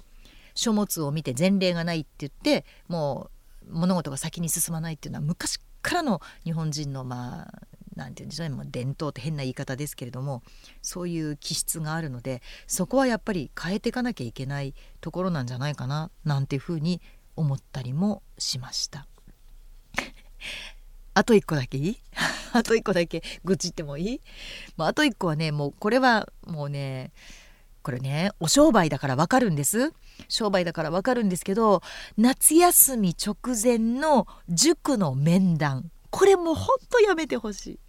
書物を見て前例がないって言ってもう物事が先に進まないっていうのは昔からの日本人のまあ何て言うんでしょうね。もう伝統って変な言い方ですけれどもそういう気質があるのでそこはやっぱり変えていかなきゃいけないところなんじゃないかななんていうふうに思ったりもしました。あと一個だけいい？あと一個だけ愚痴ってもいい、まあ、あと一個はねもうこれはもうねこれねお商売だからわかるんです。商売だからわかるんですけど夏休み直前の塾の面談。これもうほんとやめてほしい。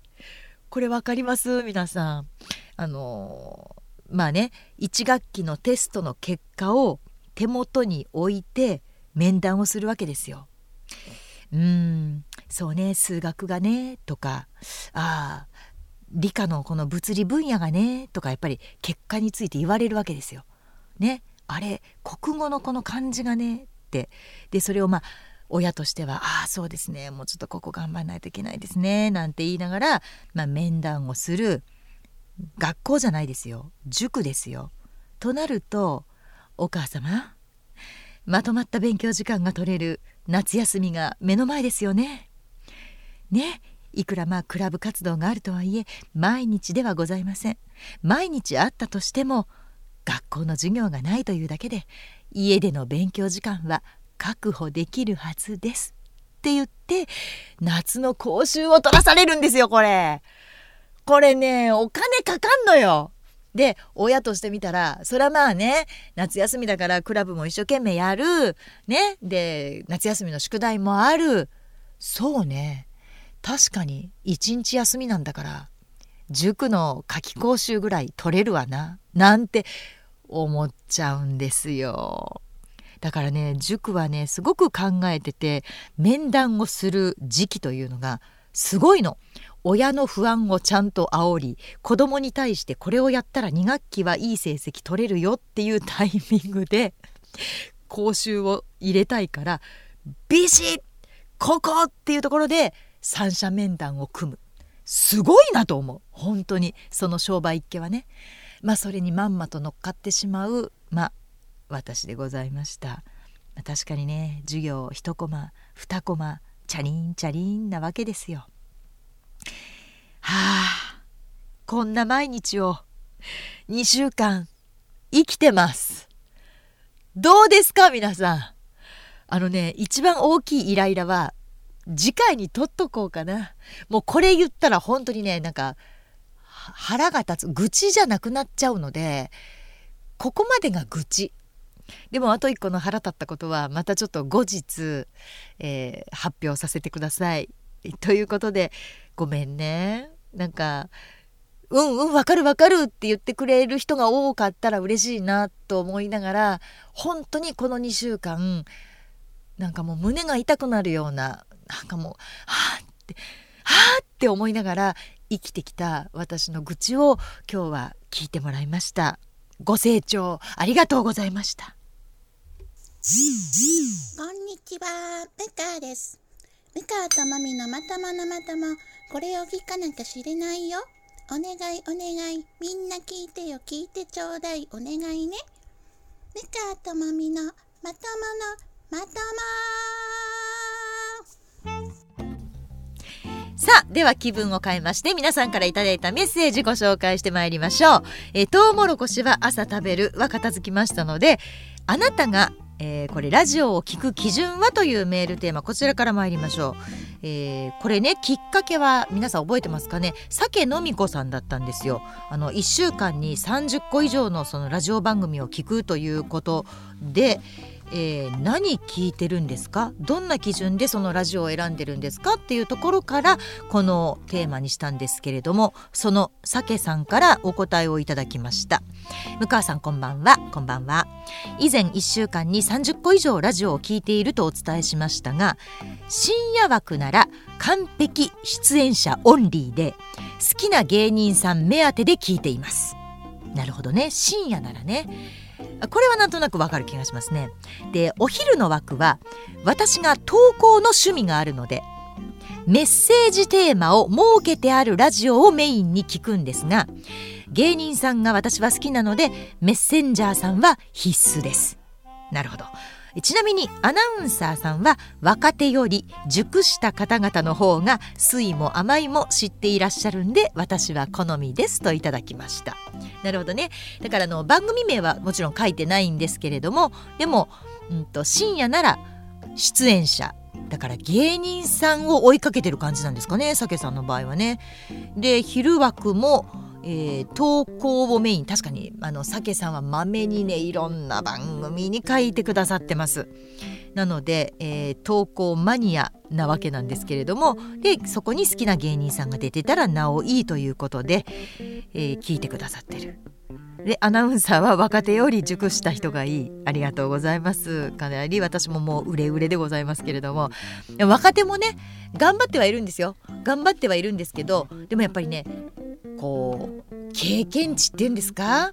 これ分かります？皆さん。あのまあね1学期のテストの結果を手元に置いて面談をするわけですよ。うん。そうね数学がねとかああ理科のこの物理分野がねとかやっぱり結果について言われるわけですよ。ね。あれ国語のこの漢字がねって。でそれをまあ親としては「ああそうですねもうちょっとここ頑張らないといけないですね」なんて言いながら、まあ、面談をする学校じゃないですよ塾ですよ。となると「お母様まとまった勉強時間が取れる夏休みが目の前ですよね。ねいくらまあクラブ活動があるとはいえ毎日ではございません。毎日あったとしても学校の授業がないというだけで家での勉強時間は確保できるはずですって言って夏の講習を取らされるんですよこれ。これねお金かかんのよ。で親としてみたらそれはまあね夏休みだからクラブも一生懸命やるねで夏休みの宿題もあるそうね確かに一日休みなんだから塾の夏期講習ぐらい取れるわななんて思っちゃうんですよ。だからね塾はねすごく考えてて面談をする時期というのがすごいの。親の不安をちゃんと煽り子供に対してこれをやったら2学期はいい成績取れるよっていうタイミングで講習を入れたいからビシッここっていうところで三者面談を組む。すごいなと思う。本当に。その商売一家はね。まあそれにまんまと乗っかってしまう。まあ私でございました、ま、確かにね授業1コマ2コマチャリンチャリンなわけですよ。はあこんな毎日を2週間生きてます。どうですか皆さん。あのね一番大きいイライラは次回に取っとこうかな。もうこれ言ったら本当にねなんか腹が立つ。愚痴じゃなくなっちゃうのでここまでが愚痴。でもあと一個の腹立ったことはまたちょっと後日、えー、発表させてください。ということでごめんね。なんかうんうんわかるわかるって言ってくれる人が多かったら嬉しいなと思いながら本当にこの2週間なんかもう胸が痛くなるようななんかもうはあってはあって思いながら生きてきた私の愚痴を今日は聞いてもらいました。ご清聴ありがとうございました。こんにちは、ムカです。ムカとマミのまとものまとも、これを聞かなきゃ知れないよ。お願いお願い、みんな聞いてよ、聞いてちょうだい、お願いね。ムカとマミのまとものまとも。さあでは気分を変えまして皆さんからいただいたメッセージご紹介してまいりましょう、え、トウモロコシは朝食べるは片付きましたのであなたがえー、これラジオを聴く基準はというメールテーマこちらから参りましょう、えー、これねきっかけは皆さん覚えてますかね？酒のみこさんだったんですよ。あの1週間に30個以上のそのラジオ番組を聞くということでえー、何聞いてるんですか？どんな基準でそのラジオを選んでるんですか？っていうところからこのテーマにしたんですけれどもそのさけさんからお答えをいただきました。向川さんこんばんは。こんばんは。以前1週間に30個以上ラジオを聞いているとお伝えしましたが深夜枠なら完璧出演者オンリーで好きな芸人さん目当てで聞いています。なるほどね深夜ならねこれはなんとなくわかる気がしますね。でお昼の枠は私が投稿の趣味があるのでメッセージテーマを設けてあるラジオをメインに聞くんですが芸人さんが私は好きなのでメッセンジャーさんは必須です。なるほど。ちなみにアナウンサーさんは若手より熟した方々の方が酸いも甘いも知っていらっしゃるんで私は好みですといただきました。なるほどね。だからの番組名はもちろん書いてないんですけれどもでも、うんと、深夜なら出演者だから芸人さんを追いかけてる感じなんですかねさけさんの場合はね。で昼枠もえー、投稿をメイン確かにあのさけさんはまめにねいろんな番組に書いてくださってます。なので、えー、投稿マニアなわけなんですけれどもでそこに好きな芸人さんが出てたらなおいいということで、えー、聞いてくださってる。でアナウンサーは若手より熟した人がいい。ありがとうございます。かなり私ももう売れ売れでございますけれども。若手もね頑張ってはいるんですよ。頑張ってはいるんですけどでもやっぱりねこう経験値っていうんですか？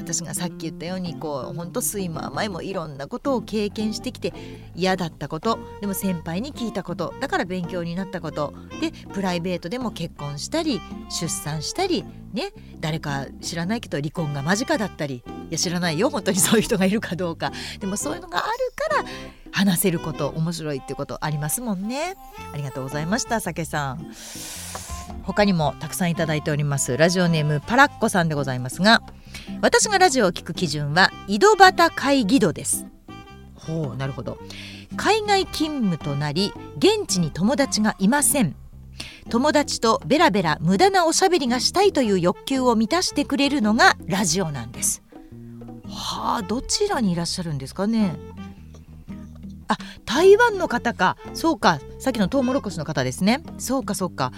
私がさっき言ったようにこう本当睡魔前もいろんなことを経験してきて嫌だったことでも先輩に聞いたことだから勉強になったことでプライベートでも結婚したり出産したりね誰か知らないけど離婚が間近だったりいや知らないよ本当にそういう人がいるかどうか。でもそういうのがあるから話せること面白いっていことありますもんね。ありがとうございました酒さん。他にもたくさんいただいておりますラジオネームパラッコさんでございますが私がラジオを聞く基準は井戸端会議度です。ほうなるほど。海外勤務となり現地に友達がいません。友達とベラベラ無駄なおしゃべりがしたいという欲求を満たしてくれるのがラジオなんです。はあどちらにいらっしゃるんですかね。あ台湾の方か。そうか。さっきのトウモロコシの方ですね。そうかそうか、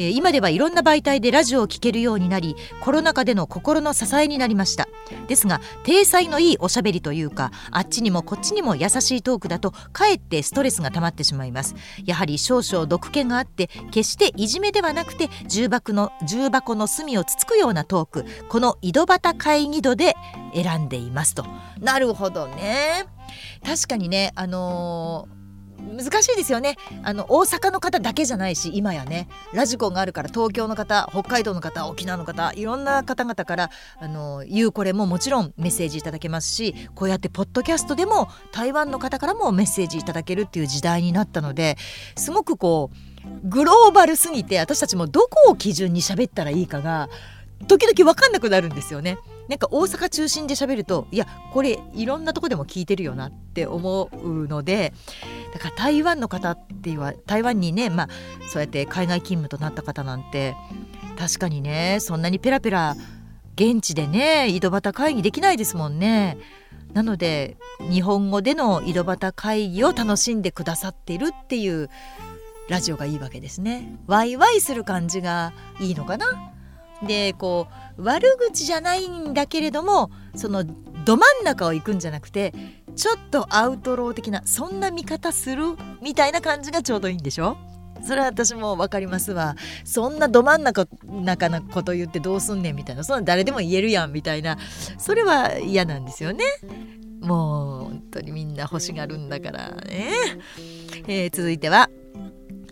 えー、今ではいろんな媒体でラジオを聴けるようになりコロナ禍での心の支えになりました。ですが体裁のいいおしゃべりというかあっちにもこっちにも優しいトークだとかえってストレスが溜まってしまいます。やはり少々毒気があって決していじめではなくて重箱の重箱の隅をつつくようなトークこの井戸端会議度で選んでいますと。なるほどね。確かにねあのー難しいですよねあの大阪の方だけじゃないし今やねラジコンがあるから東京の方北海道の方沖縄の方いろんな方々からあの言うこれももちろんメッセージいただけますしこうやってポッドキャストでも台湾の方からもメッセージいただけるっていう時代になったのですごくこうグローバルすぎて私たちもどこを基準に喋ったらいいかが時々分かんなくなるんですよね。なんか大阪中心で喋るといやこれいろんなとこでも聞いてるよなって思うのでだから台湾の方っては台湾にねまあそうやって海外勤務となった方なんて確かにねそんなにペラペラ現地でね井戸端会議できないですもんね。なので日本語での井戸端会議を楽しんでくださっているっていうラジオがいいわけですね。ワイワイする感じがいいのかな？でこう悪口じゃないんだけれどもそのど真ん中を行くんじゃなくてちょっとアウトロー的なそんな見方する？みたいな感じがちょうどいいんでしょ？それは私も分かりますわ。そんなど真ん中中なこと言ってどうすんねん？みたいな。そんな誰でも言えるやんみたいな。それは嫌なんですよね。もう本当にみんな欲しがるんだからね、えー、続いては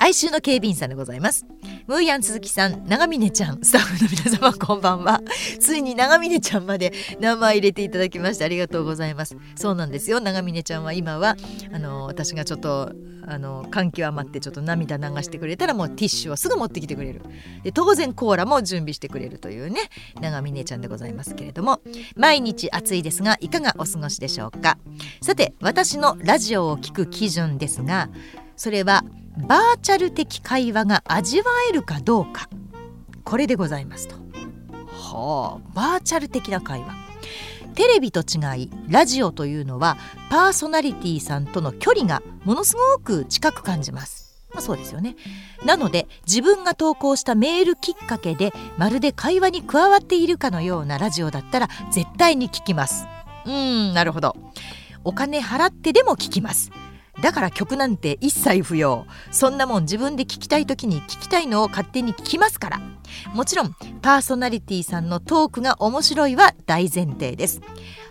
哀愁の警備員さんでございます。ムーヤン鈴木さん長峰ちゃん。スタッフの皆様こんばんは。ついに長峰ちゃんまで名前入れていただきましてありがとうございます。そうなんですよ。長峰ちゃんは今はあの私がちょっとあの感極まってちょっと涙流してくれたらもうティッシュをすぐ持ってきてくれる。で当然コーラも準備してくれるというね長峰ちゃんでございますけれども。毎日暑いですがいかがお過ごしでしょうか。さて私のラジオを聞く基準ですがそれはバーチャル的会話が味わえるかどうかこれでございますと。はあバーチャル的な会話。テレビと違いラジオというのはパーソナリティさんとの距離がものすごく近く感じます。まあ、そうですよねなので自分が投稿したメールきっかけでまるで会話に加わっているかのようなラジオだったら絶対に聞きますうんなるほどお金払ってでも聞きますだから曲なんて一切不要。そんなもん自分で聞きたい時に聞きたいのを勝手に聞きますから。もちろんパーソナリティさんのトークが面白いは大前提です。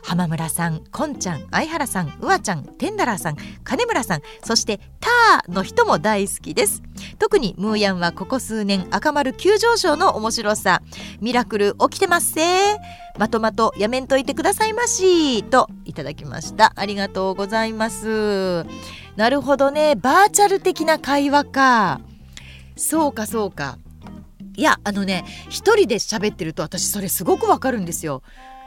浜村さん、こんちゃん、相原さん、うわちゃん、テンダラーさん、金村さん、そしてターの人も大好きです。特にムーヤンはここ数年赤丸急上昇の面白さ、ミラクル起きてますせまとまとやめんといてくださいましといただきました。ありがとうございます。なるほどね、バーチャル的な会話か。そうかそうか。いやあのね一人で喋ってると私それすごくわかるんですよ。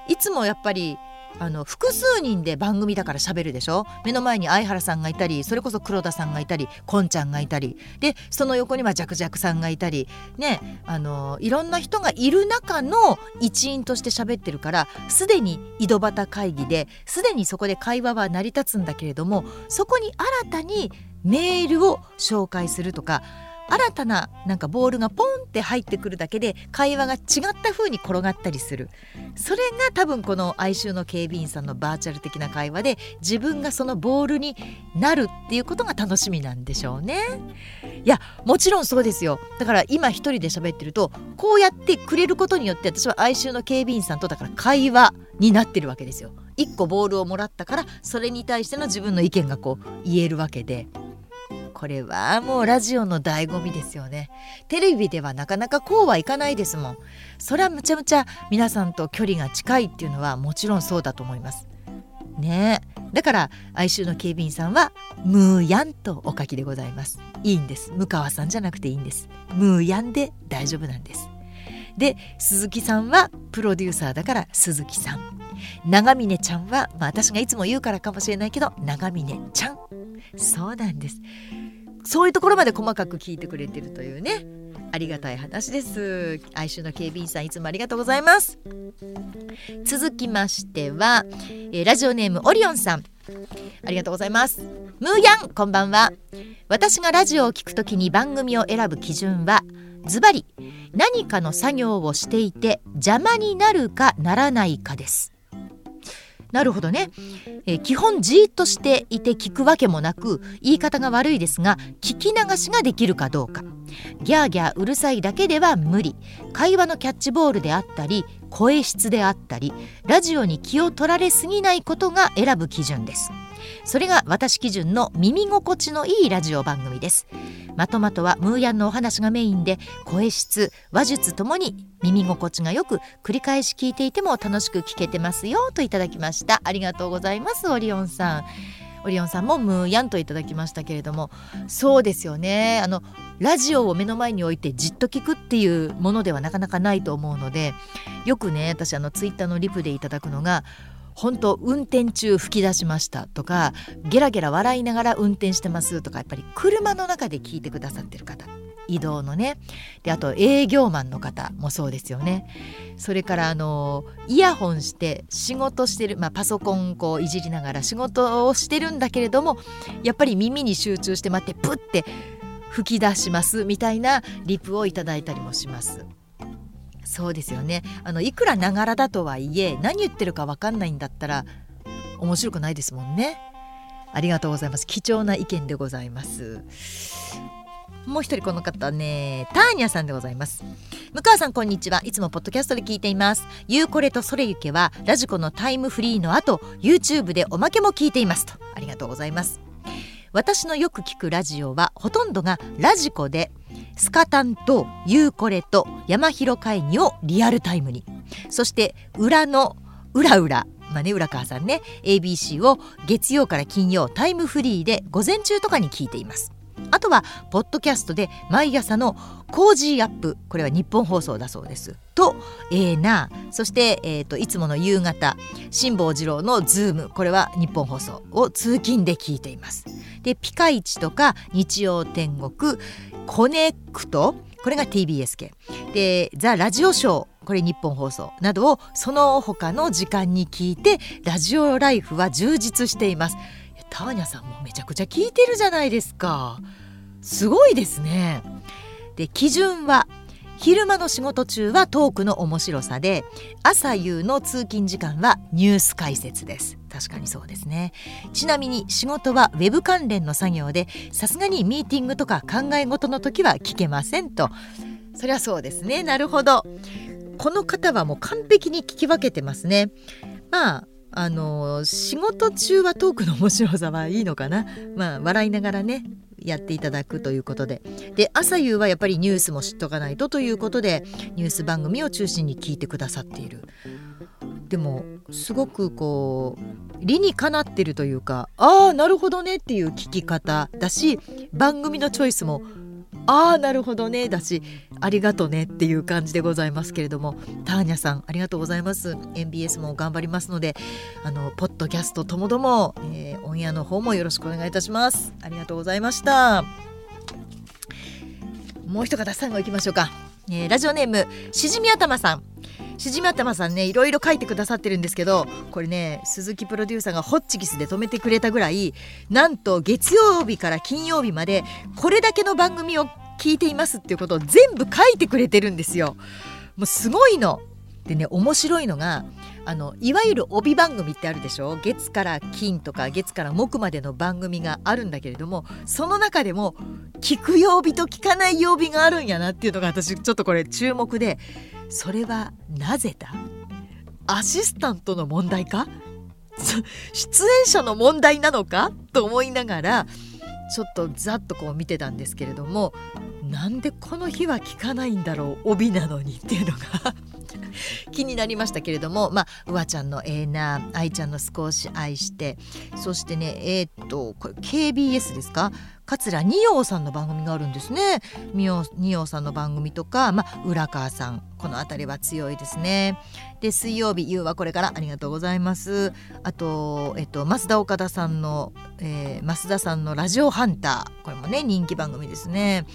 いつもやっぱりあの複数人で番組だから喋るでしょ？目の前に相原さんがいたりそれこそ黒田さんがいたりこんちゃんがいたり。でその横にはジャクジャクさんがいたり。ねあのいろんな人がいる中の一員として喋ってるからすでに井戸端会議ですでにそこで会話は成り立つんだけれどもそこに新たにメールを紹介するとか新たななんかボールがポンって入ってくるだけで会話が違った風に転がったりする。それが多分この哀愁の警備員さんのバーチャル的な会話で自分がそのボールになるっていうことが楽しみなんでしょうね。いやもちろんそうですよ。だから今一人で喋ってるとこうやってくれることによって私は哀愁の警備員さんとだから会話になってるわけですよ。1個ボールをもらったからそれに対しての自分の意見がこう言えるわけで。これはもうラジオの醍醐味ですよね。テレビではなかなかこうはいかないですもん。それはむちゃむちゃ皆さんと距離が近いっていうのはもちろんそうだと思います。ね。だから哀愁の警備員さんはムーヤンとお書きでございます。いいんです。向川さんじゃなくていいんです。ムーヤンで大丈夫なんです。で鈴木さんはプロデューサーだから鈴木さん。長峰ちゃんは、まあ、私がいつも言うからかもしれないけど長峰ちゃん。そうなんです。そういうところまで細かく聞いてくれてるというね。ありがたい話です。哀愁の警備員さんいつもありがとうございます。続きましては、えー、ラジオネームオリオンさん。ありがとうございます。ムーヤンこんばんは。私がラジオを聞くときに番組を選ぶ基準はズバリ何かの作業をしていて邪魔になるかならないかです。なるほどね、えー、基本じっとしていて聞くわけもなく言い方が悪いですが聞き流しができるかどうか。ギャーギャーうるさいだけでは無理。会話のキャッチボールであったり声質であったりラジオに気を取られすぎないことが選ぶ基準です。それが私基準の耳心地のいいラジオ番組です。まとまとはムーヤンのお話がメインで声質話術ともに耳心地がよく繰り返し聞いていても楽しく聞けてますよといただきました。ありがとうございますオリオンさん。オリオンさんもムーヤンといただきましたけれども。そうですよね。あのラジオを目の前に置いてじっと聞くっていうものではなかなかないと思うのでよくね私あのツイッターのリプでいただくのが本当運転中吹き出しましたとかゲラゲラ笑いながら運転してますとかやっぱり車の中で聞いてくださってる方移動のねであと営業マンの方もそうですよねそれからあのイヤホンして仕事してる、まあ、パソコンこういじりながら仕事をしてるんだけれどもやっぱり耳に集中して待ってプッて吹き出しますみたいなリプをいただいたりもします。そうですよね。あのいくらながらだとはいえ何言ってるか分かんないんだったら面白くないですもんね。ありがとうございます。貴重な意見でございます。もう一人この方ねターニャさんでございます。向川さんこんにちは。いつもポッドキャストで聞いています。ゆうこれとそれゆけはラジコのタイムフリーの後 YouTube でおまけも聞いていますと。ありがとうございます。私のよく聞くラジオはほとんどがラジコでスカタンとユーコレと山広会議をリアルタイムに。そして裏の裏裏まあね、浦川さんね ABC を月曜から金曜タイムフリーで午前中とかに聞いています。あとはポッドキャストで毎朝のコージーアップこれはニッポン放送だそうです。とえー、なそして、えーと、いつもの夕方辛坊治郎のズームこれはニッポン放送を通勤で聞いています。でピカイチとか日曜天国コネクトこれが TBS 系でザ・ラジオショーこれニッポン放送などをその他の時間に聞いてラジオライフは充実しています。ターニャさんもめちゃくちゃ聞いてるじゃないですか。すごいですね。で基準は昼間の仕事中はトークの面白さで朝夕の通勤時間はニュース解説です。確かにそうですね。ちなみに仕事はウェブ関連の作業でさすがにミーティングとか考え事の時は聞けませんと。そりゃそうですね。なるほど。この方はもう完璧に聞き分けてますね。まああの仕事中はトークの面白さはいいのかな？まあ笑いながらねやっていただくということで。で朝夕はやっぱりニュースも知っとかないとということでニュース番組を中心に聞いてくださっている。でもすごくこう理にかなってるというかああなるほどねっていう聞き方だし番組のチョイスもああなるほどねだしありがとねっていう感じでございますけれどもターニャさんありがとうございます。MBS も頑張りますのであのポッドキャストともども、えー、オンエアの方もよろしくお願いいたします。ありがとうございました。もう一方最後行きましょうか、えー、ラジオネームしじみ頭さん。しじみ頭さんねいろいろ書いてくださってるんですけどこれね鈴木プロデューサーがホッチキスで止めてくれたぐらいなんと月曜日から金曜日までこれだけの番組を聞いていますっていうことを全部書いてくれてるんですよ。もうすごいの。でね面白いのがあのいわゆる帯番組ってあるでしょ？月から金とか月から木までの番組があるんだけれどもその中でも聞く曜日と聞かない曜日があるんやなっていうのが私ちょっとこれ注目でそれはなぜだ？アシスタントの問題か？出演者の問題なのか？と思いながらちょっとざっとこう見てたんですけれどもなんでこの日は聞かないんだろう？帯なのにっていうのが 気になりましたけれどもまあうわちゃんのええな愛ちゃんの少し愛してそしてねえー、っとこれ KBS ですか？桂二葉さんの番組があるんですね。二葉さんの番組とか、まあ、浦川さんこの辺りは強いですね。で水曜日夕はこれからありがとうございます。あと、えっと、増田岡田さんの、えー、増田さんのラジオハンターこれもね人気番組ですね。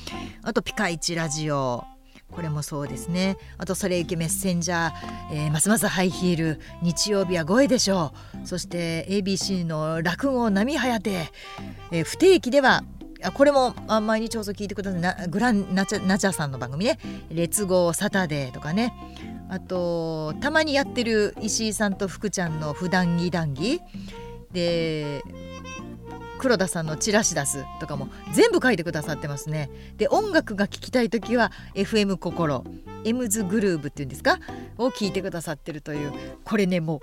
あとピカイチラジオ。これもそうですね。あとそれゆけメッセンジャー、えー、ますますハイヒール日曜日は5位でしょう。そして ABC の落語波はやて、えー、不定期ではこれも毎日放送聞いてください。グランナチャナチャさんの番組ね「列号サタデー」とかね。あとたまにやってる石井さんと福ちゃんの「普段着談義」で黒田さんのチラシ出すとかも全部書いてくださってますね。で音楽が聴きたい時は FM 心エムズグルーブっていうんですかを聞いてくださってるという。これねも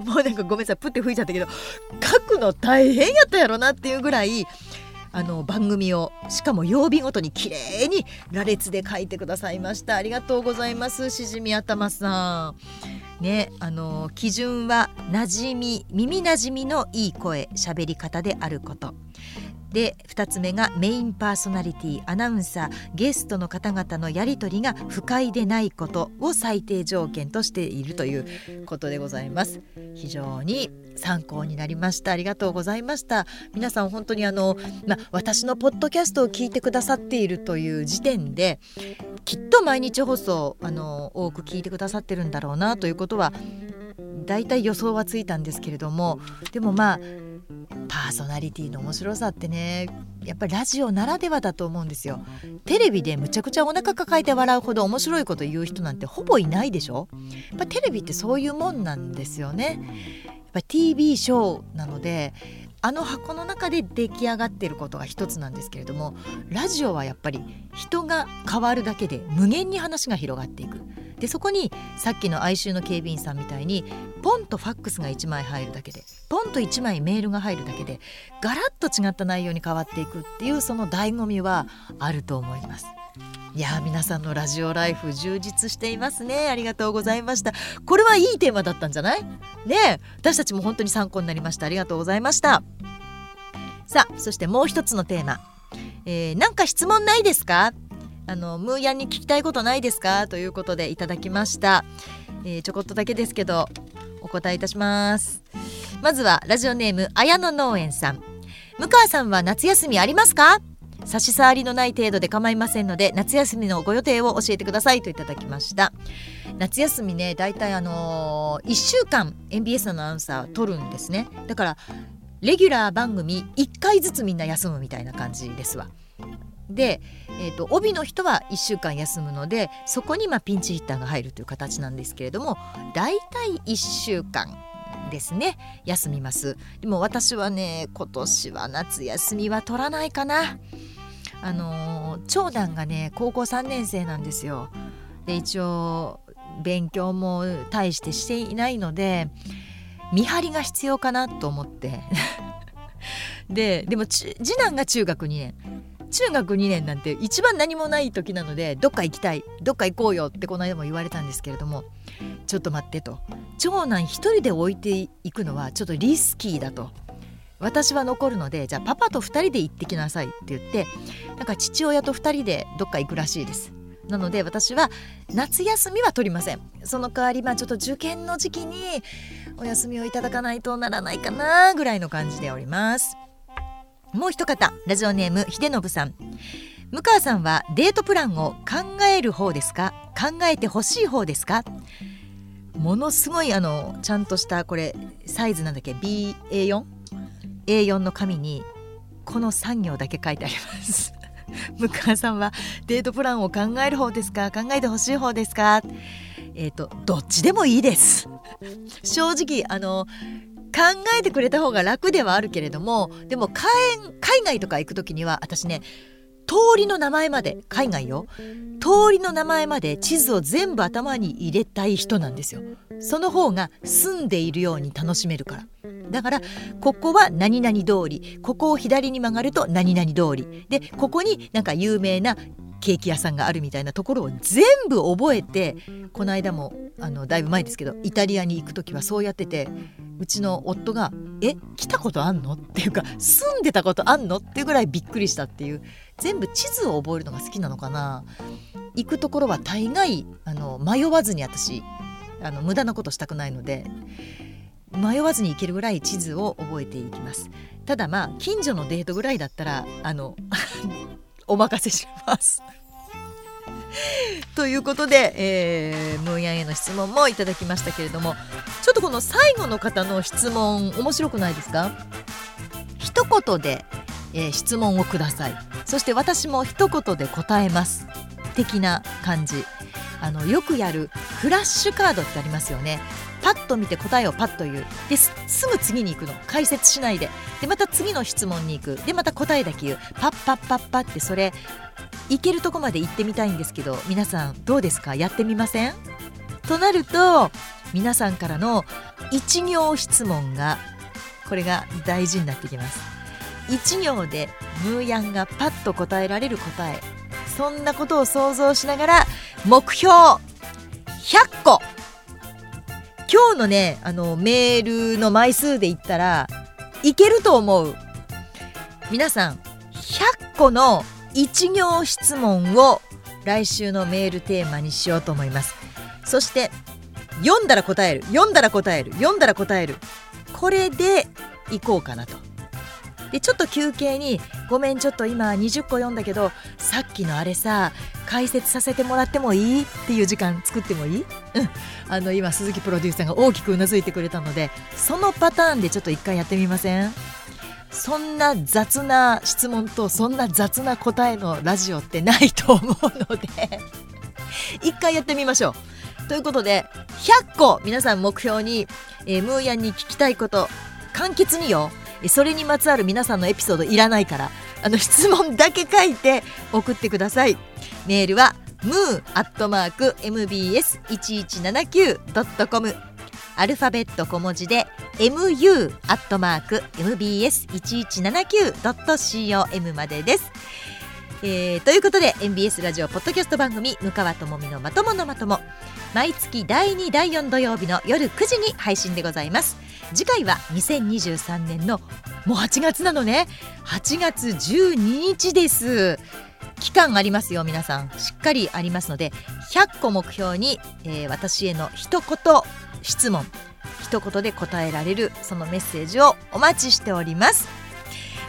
う もうなんかごめんなさいプって吹いちゃったけど書くの大変やったやろなっていうぐらいあの番組をしかも曜日ごとに綺麗に羅列で書いてくださいました。ありがとうございますしじみ頭さん。ねあの基準は馴染み耳なじみのいい声喋り方であること。で2つ目がメインパーソナリティアナウンサーゲストの方々のやり取りが不快でないことを最低条件としているということでございます。非常に参考になりました。ありがとうございました。皆さん本当にあの、ま、私のポッドキャストを聞いてくださっているという時点できっと毎日放送あの多く聞いてくださってるんだろうなということは大体予想はついたんですけれどもでもまあパーソナリティの面白さってねやっぱりラジオならではだと思うんですよ。テレビでむちゃくちゃお腹抱えて笑うほど面白いこと言う人なんてほぼいないでしょ？やっぱテレビってそういうもんなんですよね。やっぱ TV ショーなのであの箱の中で出来上がっていることが一つなんですけれどもラジオはやっぱり人が変わるだけで無限に話が広がっていくでそこにさっきの哀愁の警備員さんみたいにポンとファックスが1枚入るだけでポンと1枚メールが入るだけでガラッと違った内容に変わっていくっていうその醍醐味はあると思います。いや皆さんのラジオライフ充実していますね。ありがとうございました。これはいいテーマだったんじゃない？ね私たちも本当に参考になりました。ありがとうございました。さあそしてもう一つのテーマ、えー、なんか質問ないですか？あのムーヤンに聞きたいことないですか？ということでいただきました、えー、ちょこっとだけですけどお答えいたします。まずはラジオネーム綾野農園さん向川さんは夏休みありますか？差し障りのない程度で構いませんので夏休みのご予定を教えてくださいといただきました。夏休みねだいたいあのー、1週間 MBS のアナウンサー取るんですね。だからレギュラー番組1回ずつみんな休むみたいな感じですわ。で、えーと、帯の人は1週間休むのでそこにまピンチヒッターが入るという形なんですけれどもだいたい1週間ですね。休みます。でも私はね今年は夏休みは取らないかな。あの、長男がね高校3年生なんですよ。で一応勉強も大してしていないので見張りが必要かなと思って。ででも次男が中学2年中学2年なんて一番何もない時なのでどっか行きたいどっか行こうよってこの間も言われたんですけれどもちょっと待ってと。長男一人で置いていくのはちょっとリスキーだと。私は残るのでじゃあパパと2人で行ってきなさいって言ってなんか父親と2人でどっか行くらしいです。なので私は夏休みは取りません。その代わりまあちょっと受験の時期にお休みをいただかないとならないかなぐらいの感じでおります。もう一方ラジオネーム秀信さん。向川さんはデートプランを考える方ですか？考えてほしい方ですか？ものすごいあのちゃんとしたこれサイズなんだっけ？BA4?A4 の紙にこの3行だけ書いてあります。向川さんはデートプランを考える方ですか？考えてほしい方ですか？えっ、ー、とどっちでもいいです。正直あの考えてくれた方が楽ではあるけれどもでも海外とか行く時には私ね通りの名前まで海外よ。通りの名前まで地図を全部頭に入れたい人なんですよ。その方が住んでいるように楽しめるから。だからここは何々通り。ここを左に曲がると何々通り。でここになんか有名なケーキ屋さんがあるみたいなところを全部覚えてこの間もあのだいぶ前ですけどイタリアに行く時はそうやっててうちの夫が「え来たことあんの?」っていうか「住んでたことあんの?」っていうぐらいびっくりしたっていう。全部地図を覚えるのが好きなのかな。行くところは大概あの迷わずに私あの無駄なことしたくないので迷わずに行けるぐらい地図を覚えていきます。ただまあ近所のデートぐらいだったらあの お任せします。ということで、えー、ムーヤンへの質問もいただきましたけれどもちょっとこの最後の方の質問面白くないですか？一言で、えー、質問をください。そして私も一言で答えます。的な感じ。あのよくやるフラッシュカードってありますよね。パッと見て答えをパッと言う。ですぐ次に行くの。解説しないで。でまた次の質問に行く。でまた答えだけ言う。パッパッパッパってそれ行けるとこまで行ってみたいんですけど皆さんどうですか？やってみません？となると皆さんからの一行質問がこれが大事になってきます。一行でムーヤンがパッと答えられる答え。そんなことを想像しながら目標100個。今日のねあのメールの枚数で言ったらいけると思う。皆さん100個の一行質問を来週のメールテーマにしようと思います。そして読んだら答える読んだら答える読んだら答える。これでいこうかなと。でちょっと休憩に「ごめんちょっと今20個読んだけどさっきのあれさ解説させてもらってもいい?」っていう時間作ってもいい？うんあの今鈴木プロデューサーが大きくうなずいてくれたのでそのパターンでちょっと一回やってみません？そんな雑な質問とそんな雑な答えのラジオってないと思うので 一回やってみましょう。ということで100個皆さん目標に、えー、ムーヤンに聞きたいこと簡潔によそれにまつわる皆さんのエピソードいらないからあの質問だけ書いて送ってください。メールは moo.mbs1179.com アルファベット小文字で mu.mbs1179.com までです。えー、ということで MBS ラジオポッドキャスト番組「向川智美のまとものまとも」毎月第2第4土曜日の夜9時に配信でございます。次回は2023年のもう8月なのね。8月12日です。期間ありますよ皆さん。しっかりありますので100個目標に、えー、私への一言質問。一言で答えられるそのメッセージをお待ちしております。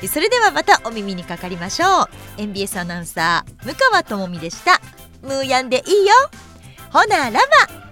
それではまたお耳にかかりましょう。MBS アナウンサー向川智美でした。ムーヤンでいいよ。ほならば。